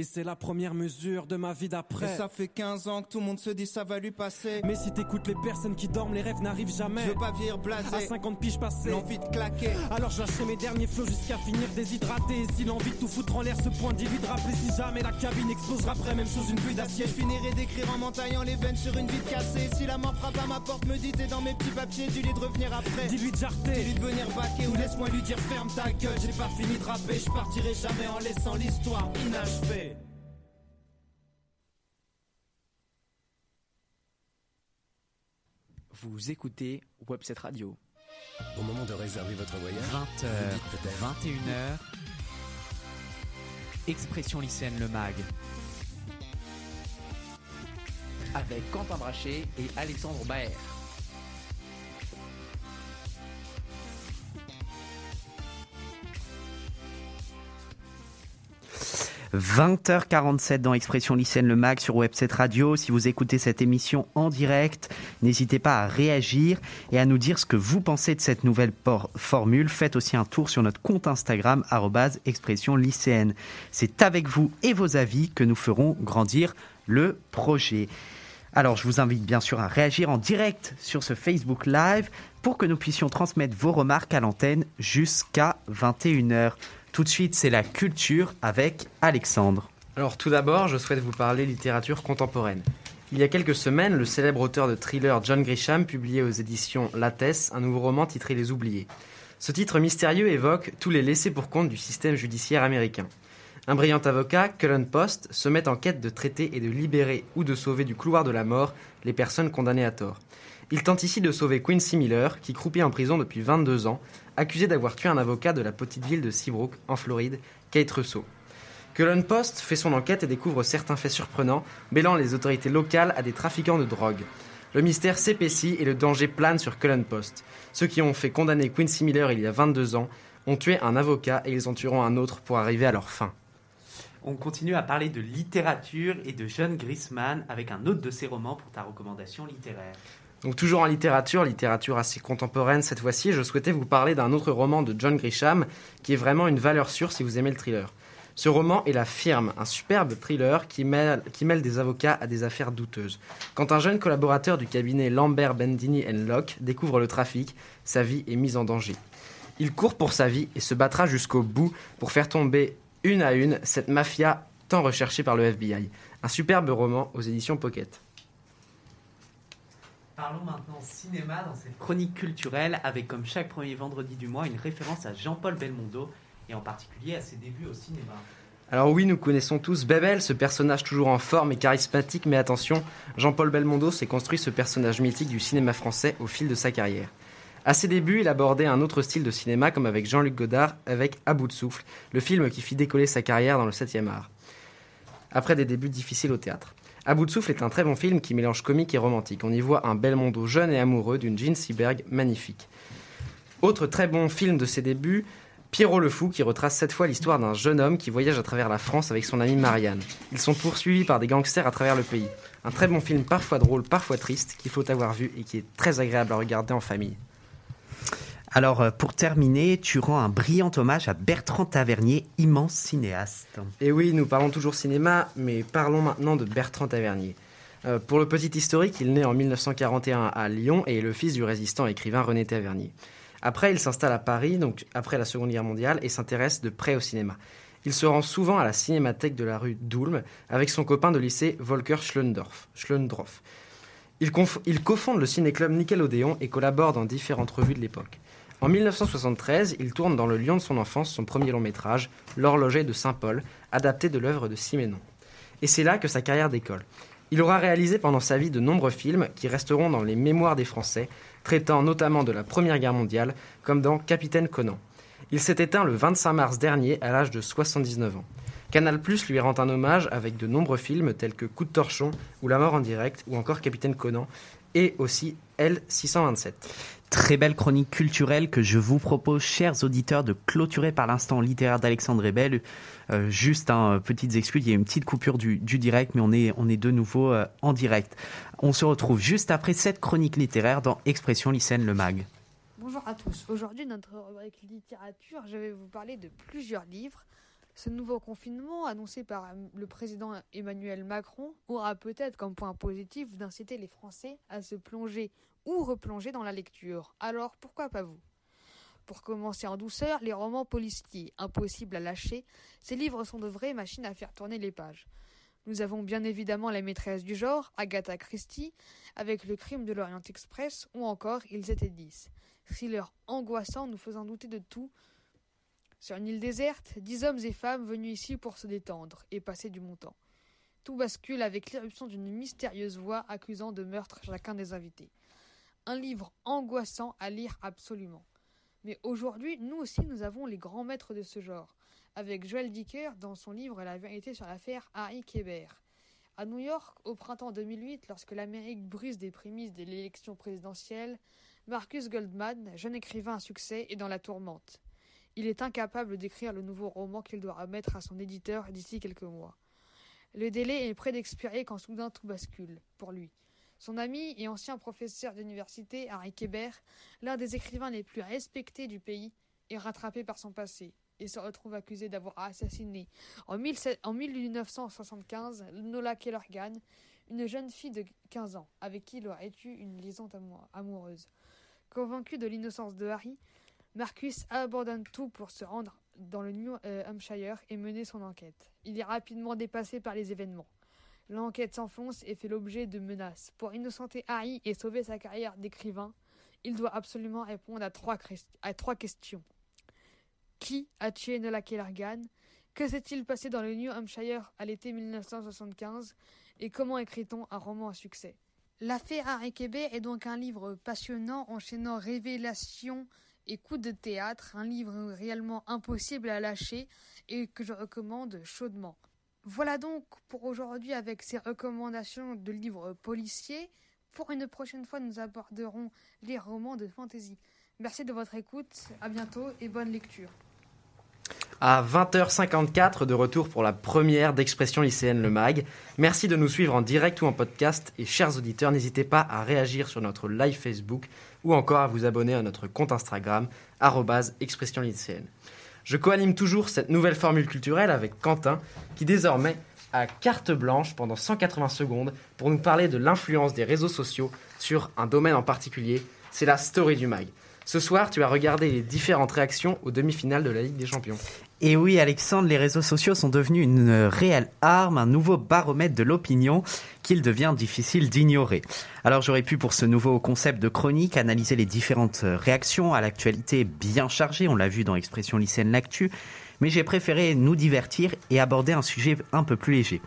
Et c'est la première mesure de ma vie Et d'après. ça fait 15 ans que tout le monde se dit ça va lui passer. Mais si t'écoutes les personnes qui dorment, les rêves n'arrivent jamais. Je veux pas vieillir blasé. À 50 piges passées. L'envie de claquer. Alors je lâcherai mes derniers flots jusqu'à finir déshydraté. Et si l'envie de tout foutre en l'air se pointe, dis-lui de rappeler si jamais la cabine explosera après, même sous une pluie Je d'acier. finirai d'écrire en m'entaillant les veines sur une vie cassée. Si la mort frappe à ma porte, me dit t'es dans mes petits papiers, dis-lui de revenir après. Dis-lui de jarter. Dis-lui de venir baquer ou laisse-moi lui dire ferme ta gueule. J'ai pas fini de rapper, je partirai jamais en laissant l'histoire inachevée. Vous écoutez Webset Radio. Au moment de réserver votre voyage, 20h, vous dites peut-être 21h. Expression lycéenne Le Mag. Avec Quentin Brachet et Alexandre Baer. 20h47 dans Expression lycéenne Le Mag sur Web7 Radio. Si vous écoutez cette émission en direct, n'hésitez pas à réagir et à nous dire ce que vous pensez de cette nouvelle formule. Faites aussi un tour sur notre compte Instagram, expression lycéenne. C'est avec vous et vos avis que nous ferons grandir le projet. Alors, je vous invite bien sûr à réagir en direct sur ce Facebook Live pour que nous puissions transmettre vos remarques à l'antenne jusqu'à 21h. Tout de suite, c'est la culture avec Alexandre. Alors tout d'abord, je souhaite vous parler littérature contemporaine. Il y a quelques semaines, le célèbre auteur de thriller John Grisham publiait aux éditions Lattès un nouveau roman titré Les Oubliés. Ce titre mystérieux évoque tous les laissés pour compte du système judiciaire américain. Un brillant avocat, Cullen Post, se met en quête de traiter et de libérer ou de sauver du couloir de la mort les personnes condamnées à tort. Il tente ici de sauver Quincy Miller, qui croupit en prison depuis 22 ans, accusé d'avoir tué un avocat de la petite ville de Seabrook, en Floride, Kate Russo. Cullen Post fait son enquête et découvre certains faits surprenants, mêlant les autorités locales à des trafiquants de drogue. Le mystère s'épaissit et le danger plane sur Cullen Post. Ceux qui ont fait condamner Quincy Miller il y a 22 ans ont tué un avocat et ils en tueront un autre pour arriver à leur fin. On continue à parler de littérature et de John Grisham avec un autre de ses romans pour ta recommandation littéraire. Donc toujours en littérature, littérature assez contemporaine cette fois-ci, je souhaitais vous parler d'un autre roman de John Grisham qui est vraiment une valeur sûre si vous aimez le thriller. Ce roman est La Firme, un superbe thriller qui mêle, des avocats à des affaires douteuses. Quand un jeune collaborateur du cabinet Lambert Bendini Locke découvre le trafic, sa vie est mise en danger. Il court pour sa vie et se battra jusqu'au bout pour faire tomber une à une cette mafia tant recherchée par le FBI. Un superbe roman aux éditions Pocket. Parlons maintenant cinéma dans cette chronique culturelle avec comme chaque premier vendredi du mois une référence à Jean-Paul Belmondo et en particulier à ses débuts au cinéma. Alors oui, nous connaissons tous Bebel, ce personnage toujours en forme et charismatique, mais attention, Jean-Paul Belmondo s'est construit ce personnage mythique du cinéma français au fil de sa carrière. À ses débuts, il abordait un autre style de cinéma comme avec Jean-Luc Godard avec À bout de souffle, le film qui fit décoller sa carrière dans le 7e art. Après des débuts difficiles au théâtre. À bout souffle est un très bon film qui mélange comique et romantique. On y voit un Belmondo jeune et amoureux d'une Jean Seberg magnifique. Autre très bon film de ses débuts, Pierrot le Fou, qui retrace cette fois l'histoire d'un jeune homme qui voyage à travers la France avec son amie Marianne. Ils sont poursuivis par des gangsters à travers le pays. Un très bon film, parfois drôle, parfois triste, qu'il faut avoir vu et qui est très agréable à regarder en famille. Alors euh, pour terminer, tu rends un brillant hommage à Bertrand Tavernier, immense cinéaste. Et oui, nous parlons toujours cinéma, mais parlons maintenant de Bertrand Tavernier. Euh, pour le petit historique, il naît en 1941 à Lyon et est le fils du résistant écrivain René Tavernier. Après, il s'installe à Paris, donc après la Seconde Guerre mondiale, et s'intéresse de près au cinéma. Il se rend souvent à la cinémathèque de la rue d'Ulm avec son copain de lycée Volker Schlendorf. Schlendorf. Il cofonde le ciné-club Nickelodeon et collabore dans différentes revues de l'époque. En 1973, il tourne dans Le Lion de son enfance son premier long métrage, L'horloger de Saint-Paul, adapté de l'œuvre de Siménon. Et c'est là que sa carrière décolle. Il aura réalisé pendant sa vie de nombreux films qui resteront dans les mémoires des Français, traitant notamment de la Première Guerre mondiale, comme dans Capitaine Conan. Il s'est éteint le 25 mars dernier à l'âge de 79 ans. Canal Plus lui rend un hommage avec de nombreux films tels que Coup de torchon ou La mort en direct ou encore Capitaine Conan et aussi L627. Très belle chronique culturelle que je vous propose, chers auditeurs, de clôturer par l'instant littéraire d'Alexandre Rebel. Euh, juste un euh, petites excuses, il y a une petite coupure du, direct, mais on est, on est de nouveau euh, en direct. On se retrouve juste après cette chronique littéraire dans Expression lycéenne le mag. Bonjour à tous. Aujourd'hui, notre rubrique littérature, je vais vous parler de plusieurs livres. Ce nouveau confinement, annoncé par le président Emmanuel Macron, aura peut-être comme point positif d'inciter les Français à se plonger ou replonger dans la lecture. Alors pourquoi pas vous? Pour commencer en douceur, les romans policiers, impossibles à lâcher, ces livres sont de vraies machines à faire tourner les pages. Nous avons bien évidemment la maîtresse du genre, Agatha Christie, avec le crime de l'Orient Express, ou encore Ils étaient dix. Thriller angoissant nous faisant douter de tout. Sur une île déserte, dix hommes et femmes venus ici pour se détendre et passer du temps. Tout bascule avec l'éruption d'une mystérieuse voix accusant de meurtre chacun des invités. Un livre angoissant à lire absolument. Mais aujourd'hui, nous aussi, nous avons les grands maîtres de ce genre, avec Joël Dicker dans son livre La vérité sur l'affaire Harry Kéber. À New York, au printemps 2008, lorsque l'Amérique brise des prémices de l'élection présidentielle, Marcus Goldman, jeune écrivain à succès, est dans la tourmente. Il est incapable d'écrire le nouveau roman qu'il doit remettre à son éditeur d'ici quelques mois. Le délai est près d'expirer quand soudain tout bascule, pour lui. Son ami et ancien professeur d'université, Harry Kéber, l'un des écrivains les plus respectés du pays, est rattrapé par son passé et se retrouve accusé d'avoir assassiné en, 1975 Nola Kellergan, une jeune fille de 15 ans avec qui il aurait eu une liaison amoureuse. Convaincu de l'innocence de Harry, Marcus abandonne tout pour se rendre dans le New euh, Hampshire et mener son enquête. Il est rapidement dépassé par les événements. L'enquête s'enfonce et fait l'objet de menaces. Pour innocenter Harry et sauver sa carrière d'écrivain, il doit absolument répondre à trois, questions. Qui a tué Nola Kellergan? Que s'est-il passé dans le New Hampshire à l'été 1975 Et comment écrit-on un roman à succès? L'affaire Harry Kéber est donc un livre passionnant enchaînant révélations et coups de théâtre, un livre réellement impossible à lâcher et que je recommande chaudement. Voilà donc pour aujourd'hui avec ces recommandations de livres policiers. Pour une prochaine fois, nous aborderons les romans de fantasy. Merci de votre écoute, à bientôt et bonne lecture. À 20h54, de retour pour la première d'Expression lycéenne Le Mag. Merci de nous suivre en direct ou en podcast. Et chers auditeurs, n'hésitez pas à réagir sur notre live Facebook ou encore à vous abonner à notre compte Instagram, expression lycéenne. Je coanime toujours cette nouvelle formule culturelle avec Quentin, qui désormais a carte blanche pendant 180 secondes pour nous parler de l'influence des réseaux sociaux sur un domaine en particulier, c'est la story du mag. Ce soir, tu as regardé les différentes réactions aux demi-finales de la Ligue des Champions. Et oui, Alexandre, les réseaux sociaux sont devenus une réelle arme, un nouveau baromètre de l'opinion qu'il devient difficile d'ignorer. Alors j'aurais pu, pour ce nouveau concept de chronique, analyser les différentes réactions à l'actualité bien chargée, on l'a vu dans l'expression lycéenne l'actu, mais j'ai préféré nous divertir et aborder un sujet un peu plus léger.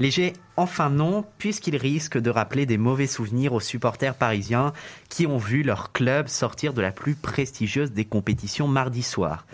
Léger, enfin non, puisqu'il risque de rappeler des mauvais souvenirs aux supporters parisiens qui ont vu leur club sortir de la plus prestigieuse des compétitions mardi soir.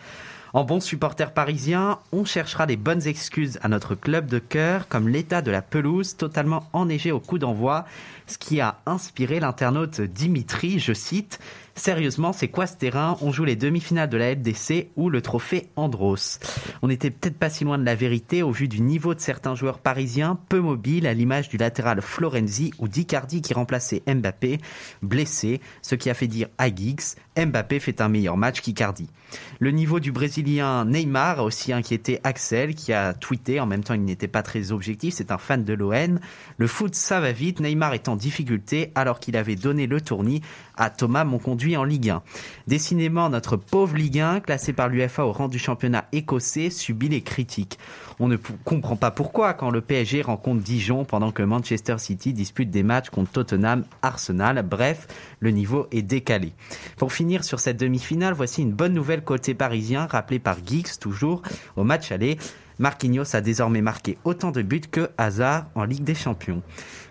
En bon supporter parisien, on cherchera des bonnes excuses à notre club de cœur, comme l'état de la pelouse totalement enneigée au coup d'envoi, ce qui a inspiré l'internaute Dimitri, je cite, Sérieusement, c'est quoi ce terrain? On joue les demi-finales de la LDC ou le trophée Andros. On n'était peut-être pas si loin de la vérité au vu du niveau de certains joueurs parisiens peu mobiles à l'image du latéral Florenzi ou d'Icardi qui remplaçait Mbappé, blessé, ce qui a fait dire à Giggs, Mbappé fait un meilleur match qu'Icardi. Le niveau du Brésilien Neymar a aussi inquiété Axel qui a tweeté, en même temps il n'était pas très objectif, c'est un fan de l'ON. Le foot ça va vite, Neymar est en difficulté alors qu'il avait donné le tournis à Thomas Monconduit en Ligue 1. Décidément, notre pauvre Ligue 1, classé par l'UFA au rang du championnat écossais, subit les critiques. On ne comprend pas pourquoi quand le PSG rencontre Dijon pendant que Manchester City dispute des matchs contre Tottenham, Arsenal. Bref, le niveau est décalé. Pour finir sur cette demi-finale, voici une bonne nouvelle côté parisien rappelée par Geeks toujours au match aller. Marquinhos a désormais marqué autant de buts que Hazard en Ligue des Champions.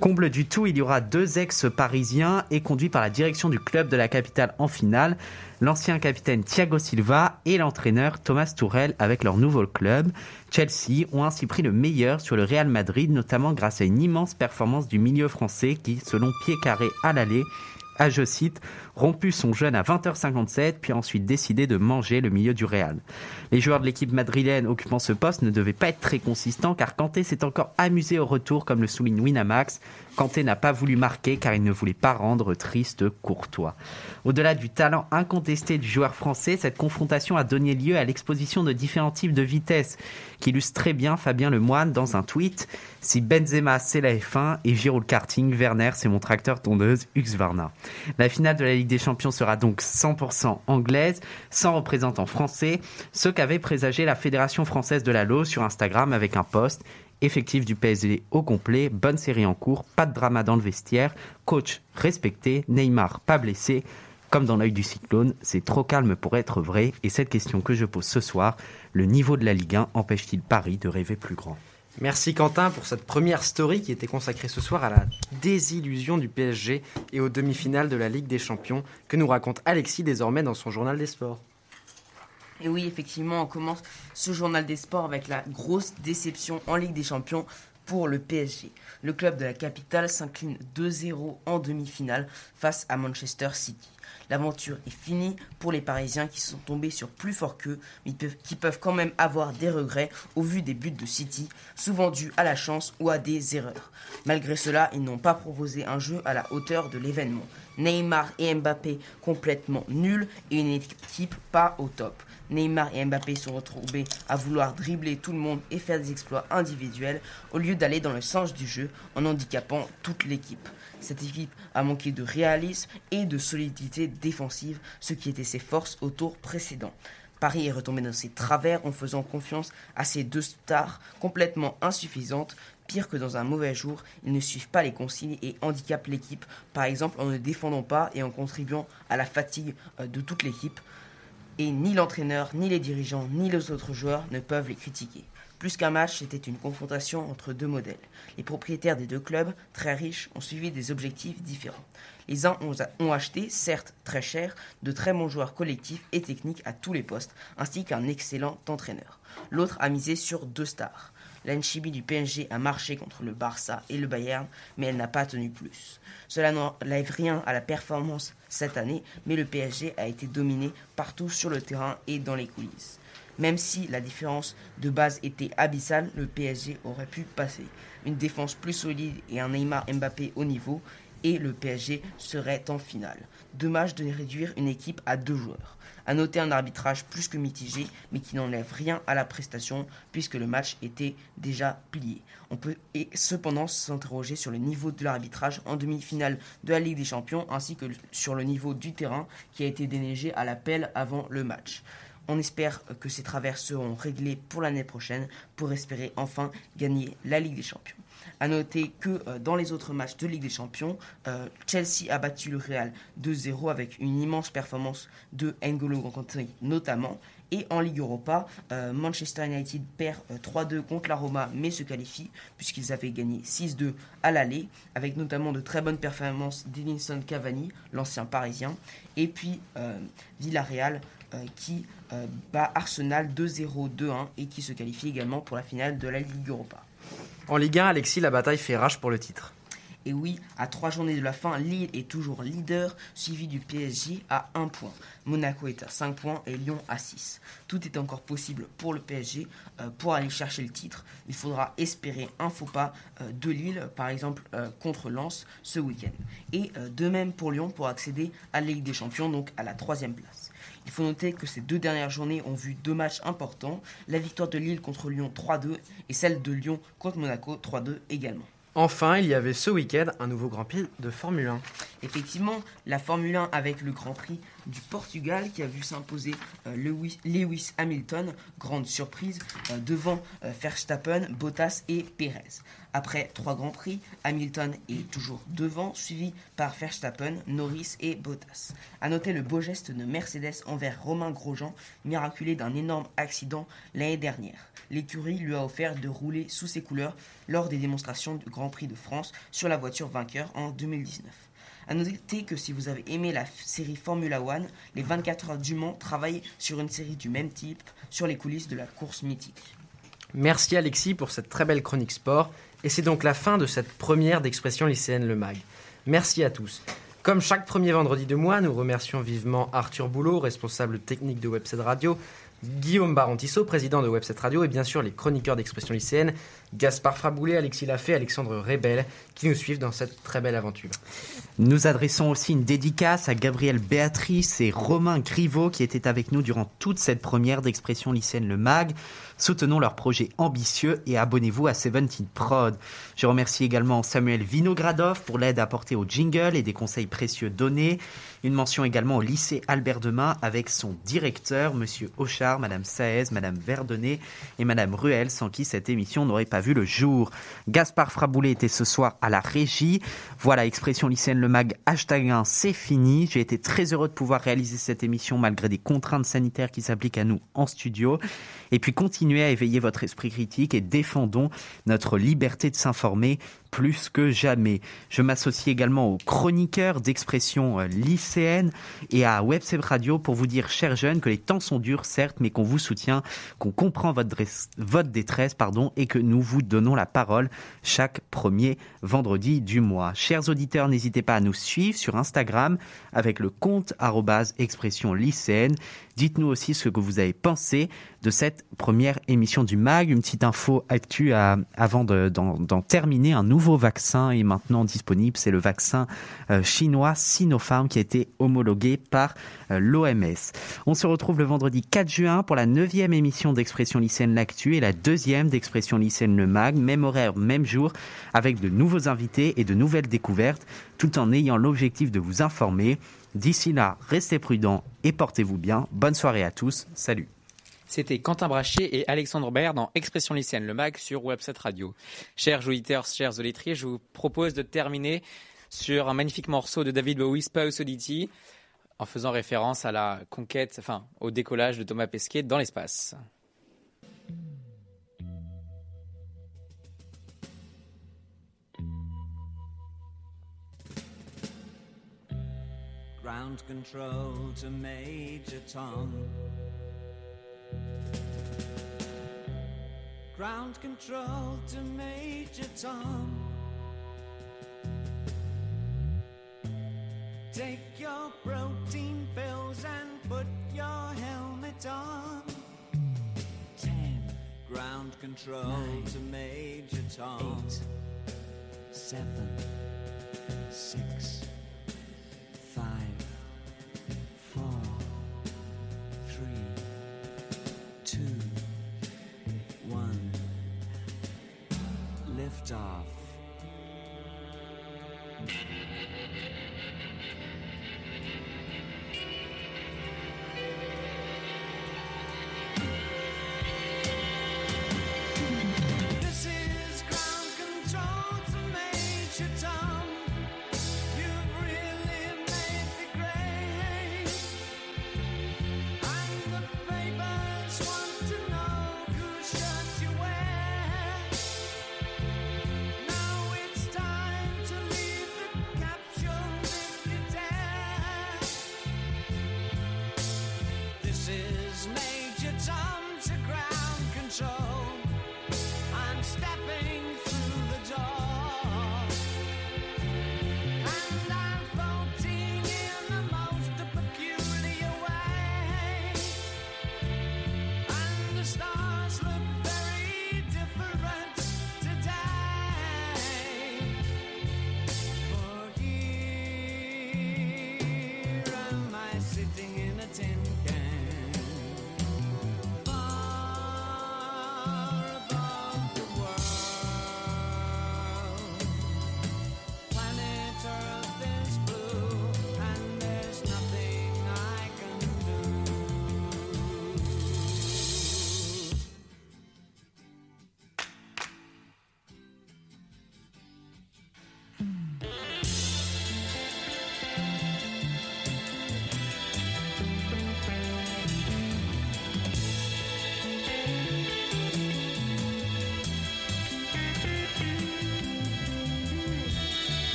Comble du tout, il y aura deux ex-parisiens et conduits par la direction du club de la capitale en finale, l'ancien capitaine Thiago Silva et l'entraîneur Thomas Tourel avec leur nouveau club. Chelsea ont ainsi pris le meilleur sur le Real Madrid, notamment grâce à une immense performance du milieu français qui, selon Pied Carré à l'aller, a, je cite, rompu son jeûne à 20h57, puis a ensuite décidé de manger le milieu du Real. Les joueurs de l'équipe madrilène occupant ce poste ne devaient pas être très consistants car Kanté s'est encore amusé au retour, comme le souligne Winamax. Kanté n'a pas voulu marquer car il ne voulait pas rendre triste Courtois. Au-delà du talent incontesté du joueur français, cette confrontation a donné lieu à l'exposition de différents types de vitesse, qu'illustre très bien Fabien Lemoine dans un tweet. Si Benzema c'est la F1 et Giroud le karting, Werner c'est mon tracteur tondeuse Husqvarna. La finale de la Ligue des Champions sera donc 100% anglaise, sans représentant français, ce qu'avait présagé la Fédération française de la LO sur Instagram avec un post effectif du PSG au complet, bonne série en cours, pas de drama dans le vestiaire, coach respecté, Neymar pas blessé. Comme dans l'œil du cyclone, c'est trop calme pour être vrai. Et cette question que je pose ce soir, le niveau de la Ligue 1 empêche-t-il Paris de rêver plus grand? Merci Quentin pour cette première story qui était consacrée ce soir à la désillusion du PSG et aux demi-finales de la Ligue des Champions que nous raconte Alexis désormais dans son journal des sports. Et oui, effectivement, on commence ce journal des sports avec la grosse déception en Ligue des Champions pour le PSG. Le club de la capitale s'incline 2-0 en demi-finale face à Manchester City. L'aventure est finie pour les Parisiens qui sont tombés sur plus fort qu'eux, mais qui peuvent quand même avoir des regrets au vu des buts de City, souvent dus à la chance ou à des erreurs. Malgré cela, ils n'ont pas proposé un jeu à la hauteur de l'événement. Neymar et Mbappé complètement nuls et une équipe pas au top. Neymar et Mbappé sont retrouvés à vouloir dribbler tout le monde et faire des exploits individuels au lieu d'aller dans le sens du jeu en handicapant toute l'équipe. Cette équipe a manqué de réalisme et de solidité défensive, ce qui était ses forces au tour précédent. Paris est retombé dans ses travers en faisant confiance à ses deux stars complètement insuffisantes. Pire que dans un mauvais jour, ils ne suivent pas les consignes et handicapent l'équipe, par exemple en ne défendant pas et en contribuant à la fatigue euh, de toute l'équipe et ni l'entraîneur, ni les dirigeants, ni les autres joueurs ne peuvent les critiquer. Plus qu'un match, c'était une confrontation entre deux modèles. Les propriétaires des deux clubs, très riches, ont suivi des objectifs différents. Les uns ont, acheté, certes très cher, de très bons joueurs collectifs et techniques à tous les postes, ainsi qu'un excellent entraîneur. L'autre a misé sur deux stars. L'Enchibi du PSG a marché contre le Barça et le Bayern, mais elle n'a pas tenu plus. Cela n'enlève rien à la performance cette année, mais le PSG a été dominé partout sur le terrain et dans les coulisses. Même si la différence de base était abyssale, le PSG aurait pu passer. Une défense plus solide et un Neymar Mbappé au niveau, et le PSG serait en finale. Dommage de réduire une équipe à deux joueurs. À noter un arbitrage plus que mitigé, mais qui n'enlève rien à la prestation, puisque le match était déjà plié. On peut cependant s'interroger sur le niveau de l'arbitrage en demi-finale de la Ligue des Champions, ainsi que sur le niveau du terrain qui a été déneigé à l'appel avant le match. On espère que ces travers seront réglés pour l'année prochaine pour espérer enfin gagner la Ligue des Champions. A noter que euh, dans les autres matchs de Ligue des Champions, euh, Chelsea a battu le Real 2-0 avec une immense performance de N'Golo Kanté notamment. Et en Ligue Europa, euh, Manchester United perd 3-2 contre la Roma mais se qualifie puisqu'ils avaient gagné 6-2 à l'aller avec notamment de très bonnes performances d'Edinson Cavani, l'ancien parisien. Et puis Villarreal qui bat Arsenal 2-0, 2-1 et qui se qualifie également pour la finale de la Ligue Europa. En Ligue 1, Alexis, la bataille fait rage pour le titre. Et oui, à trois journées de la fin, Lille est toujours leader, suivi du PSG à 1 point. Monaco est à 5 points et Lyon à 6. Tout est encore possible pour le PSG. Euh, pour aller chercher le titre, il faudra espérer un faux pas euh, de Lille, par exemple euh, contre Lens ce week-end. Et de même pour Lyon pour accéder à la Ligue des Champions, donc à la troisième place. Il faut noter que ces deux dernières journées ont vu deux matchs importants, la victoire de Lille contre Lyon 3-2 et celle de Lyon contre Monaco 3-2 également. Enfin, il y avait ce week-end un nouveau Grand Prix de Formule 1. Effectivement, la Formule 1 avec le Grand Prix du Portugal qui a vu s'imposer euh, Lewis, Hamilton, grande surprise, euh, devant euh, Verstappen, Bottas et Perez. Après trois Grands Prix, Hamilton est toujours devant, suivi par Verstappen, Norris et Bottas. A noter le beau geste de Mercedes envers Romain Grosjean, miraculé d'un énorme accident l'année dernière. L'écurie lui a offert de rouler sous ses couleurs lors des démonstrations du Grand Prix de France sur la voiture vainqueur en 2019. A noter que si vous avez aimé la série Formula One, les 24 heures du Mans travaillent sur une série du même type sur les coulisses de la course mythique. Merci Alexis pour cette très belle chronique sport. Et c'est donc la fin de cette première d'expression lycéenne Le Mag. Merci à tous. Comme chaque premier vendredi de mois, nous remercions vivement Arthur Boulot, responsable technique de Webset Radio, Guillaume Barantisso, président de Webset Radio, et bien sûr les chroniqueurs d'expression lycéenne, Gaspard Fraboulet, Alexis Lafay, Alexandre Rebel, qui nous suivent dans cette très belle aventure. Nous adressons aussi une dédicace à Gabriel Béatrice et Romain Griveau qui étaient avec nous durant toute cette première d'expression lycéenne Le Mag. Soutenons leur projet ambitieux et abonnez-vous à Seventeen Prod. Je remercie également Samuel Vinogradov pour l'aide apportée au jingle et des conseils précieux donnés. Une mention également au lycée Albert Demain avec son directeur, Monsieur Auchard, Madame Saez, Madame Verdonnet et Madame Ruel, sans qui cette émission n'aurait pas vu le jour. Gaspard Fraboulet était ce soir à la régie. Voilà, expression lycéenne le mag hashtag 1, c'est fini. J'ai été très heureux de pouvoir réaliser cette émission malgré des contraintes sanitaires qui s'appliquent à nous en studio. Et puis continuez à éveiller votre esprit critique et défendons notre liberté de s'informer plus que jamais. Je m'associe également aux chroniqueurs d'expression euh, lycéenne et à Webseb Radio pour vous dire, chers jeunes, que les temps sont durs, certes, mais qu'on vous soutient, qu'on comprend votre, votre détresse, pardon, et que nous vous donnons la parole chaque premier vendredi du mois. Chers auditeurs, n'hésitez pas à nous suivre sur Instagram avec le compte expression lycéenne. Dites-nous aussi ce que vous avez pensé de cette première émission du MAG. Une petite info actu à- avant de- d'en d'en terminer. Un nouveau vaccin est maintenant disponible. C'est le vaccin euh, chinois Sinopharm qui a été homologué par euh, l'OMS. On se retrouve le vendredi 4 juin pour la neuvième émission d'Expression lycéenne L'Actu et la deuxième d'Expression lycéenne Le MAG. Même horaire, même jour, avec de nouveaux invités et de nouvelles découvertes, tout en ayant l'objectif de vous informer. D'ici là, restez prudents et portez-vous bien. Bonne soirée à tous. Salut. C'était Quentin Brachet et Alexandre Baird dans Expression lycéenne, le mag sur Website Radio. Chers auditeurs, chers auditrices, je vous propose de terminer sur un magnifique morceau de David Bowie, Spouse Oddity, en faisant référence à la conquête, enfin, au décollage de Thomas Pesquet dans l'espace. Ground control to Major Tom. Ground control to Major Tom. Take your protein pills and put your helmet on. Ten. Ground control Nine. to Major Tom. Eight. Seven. Six. จ้า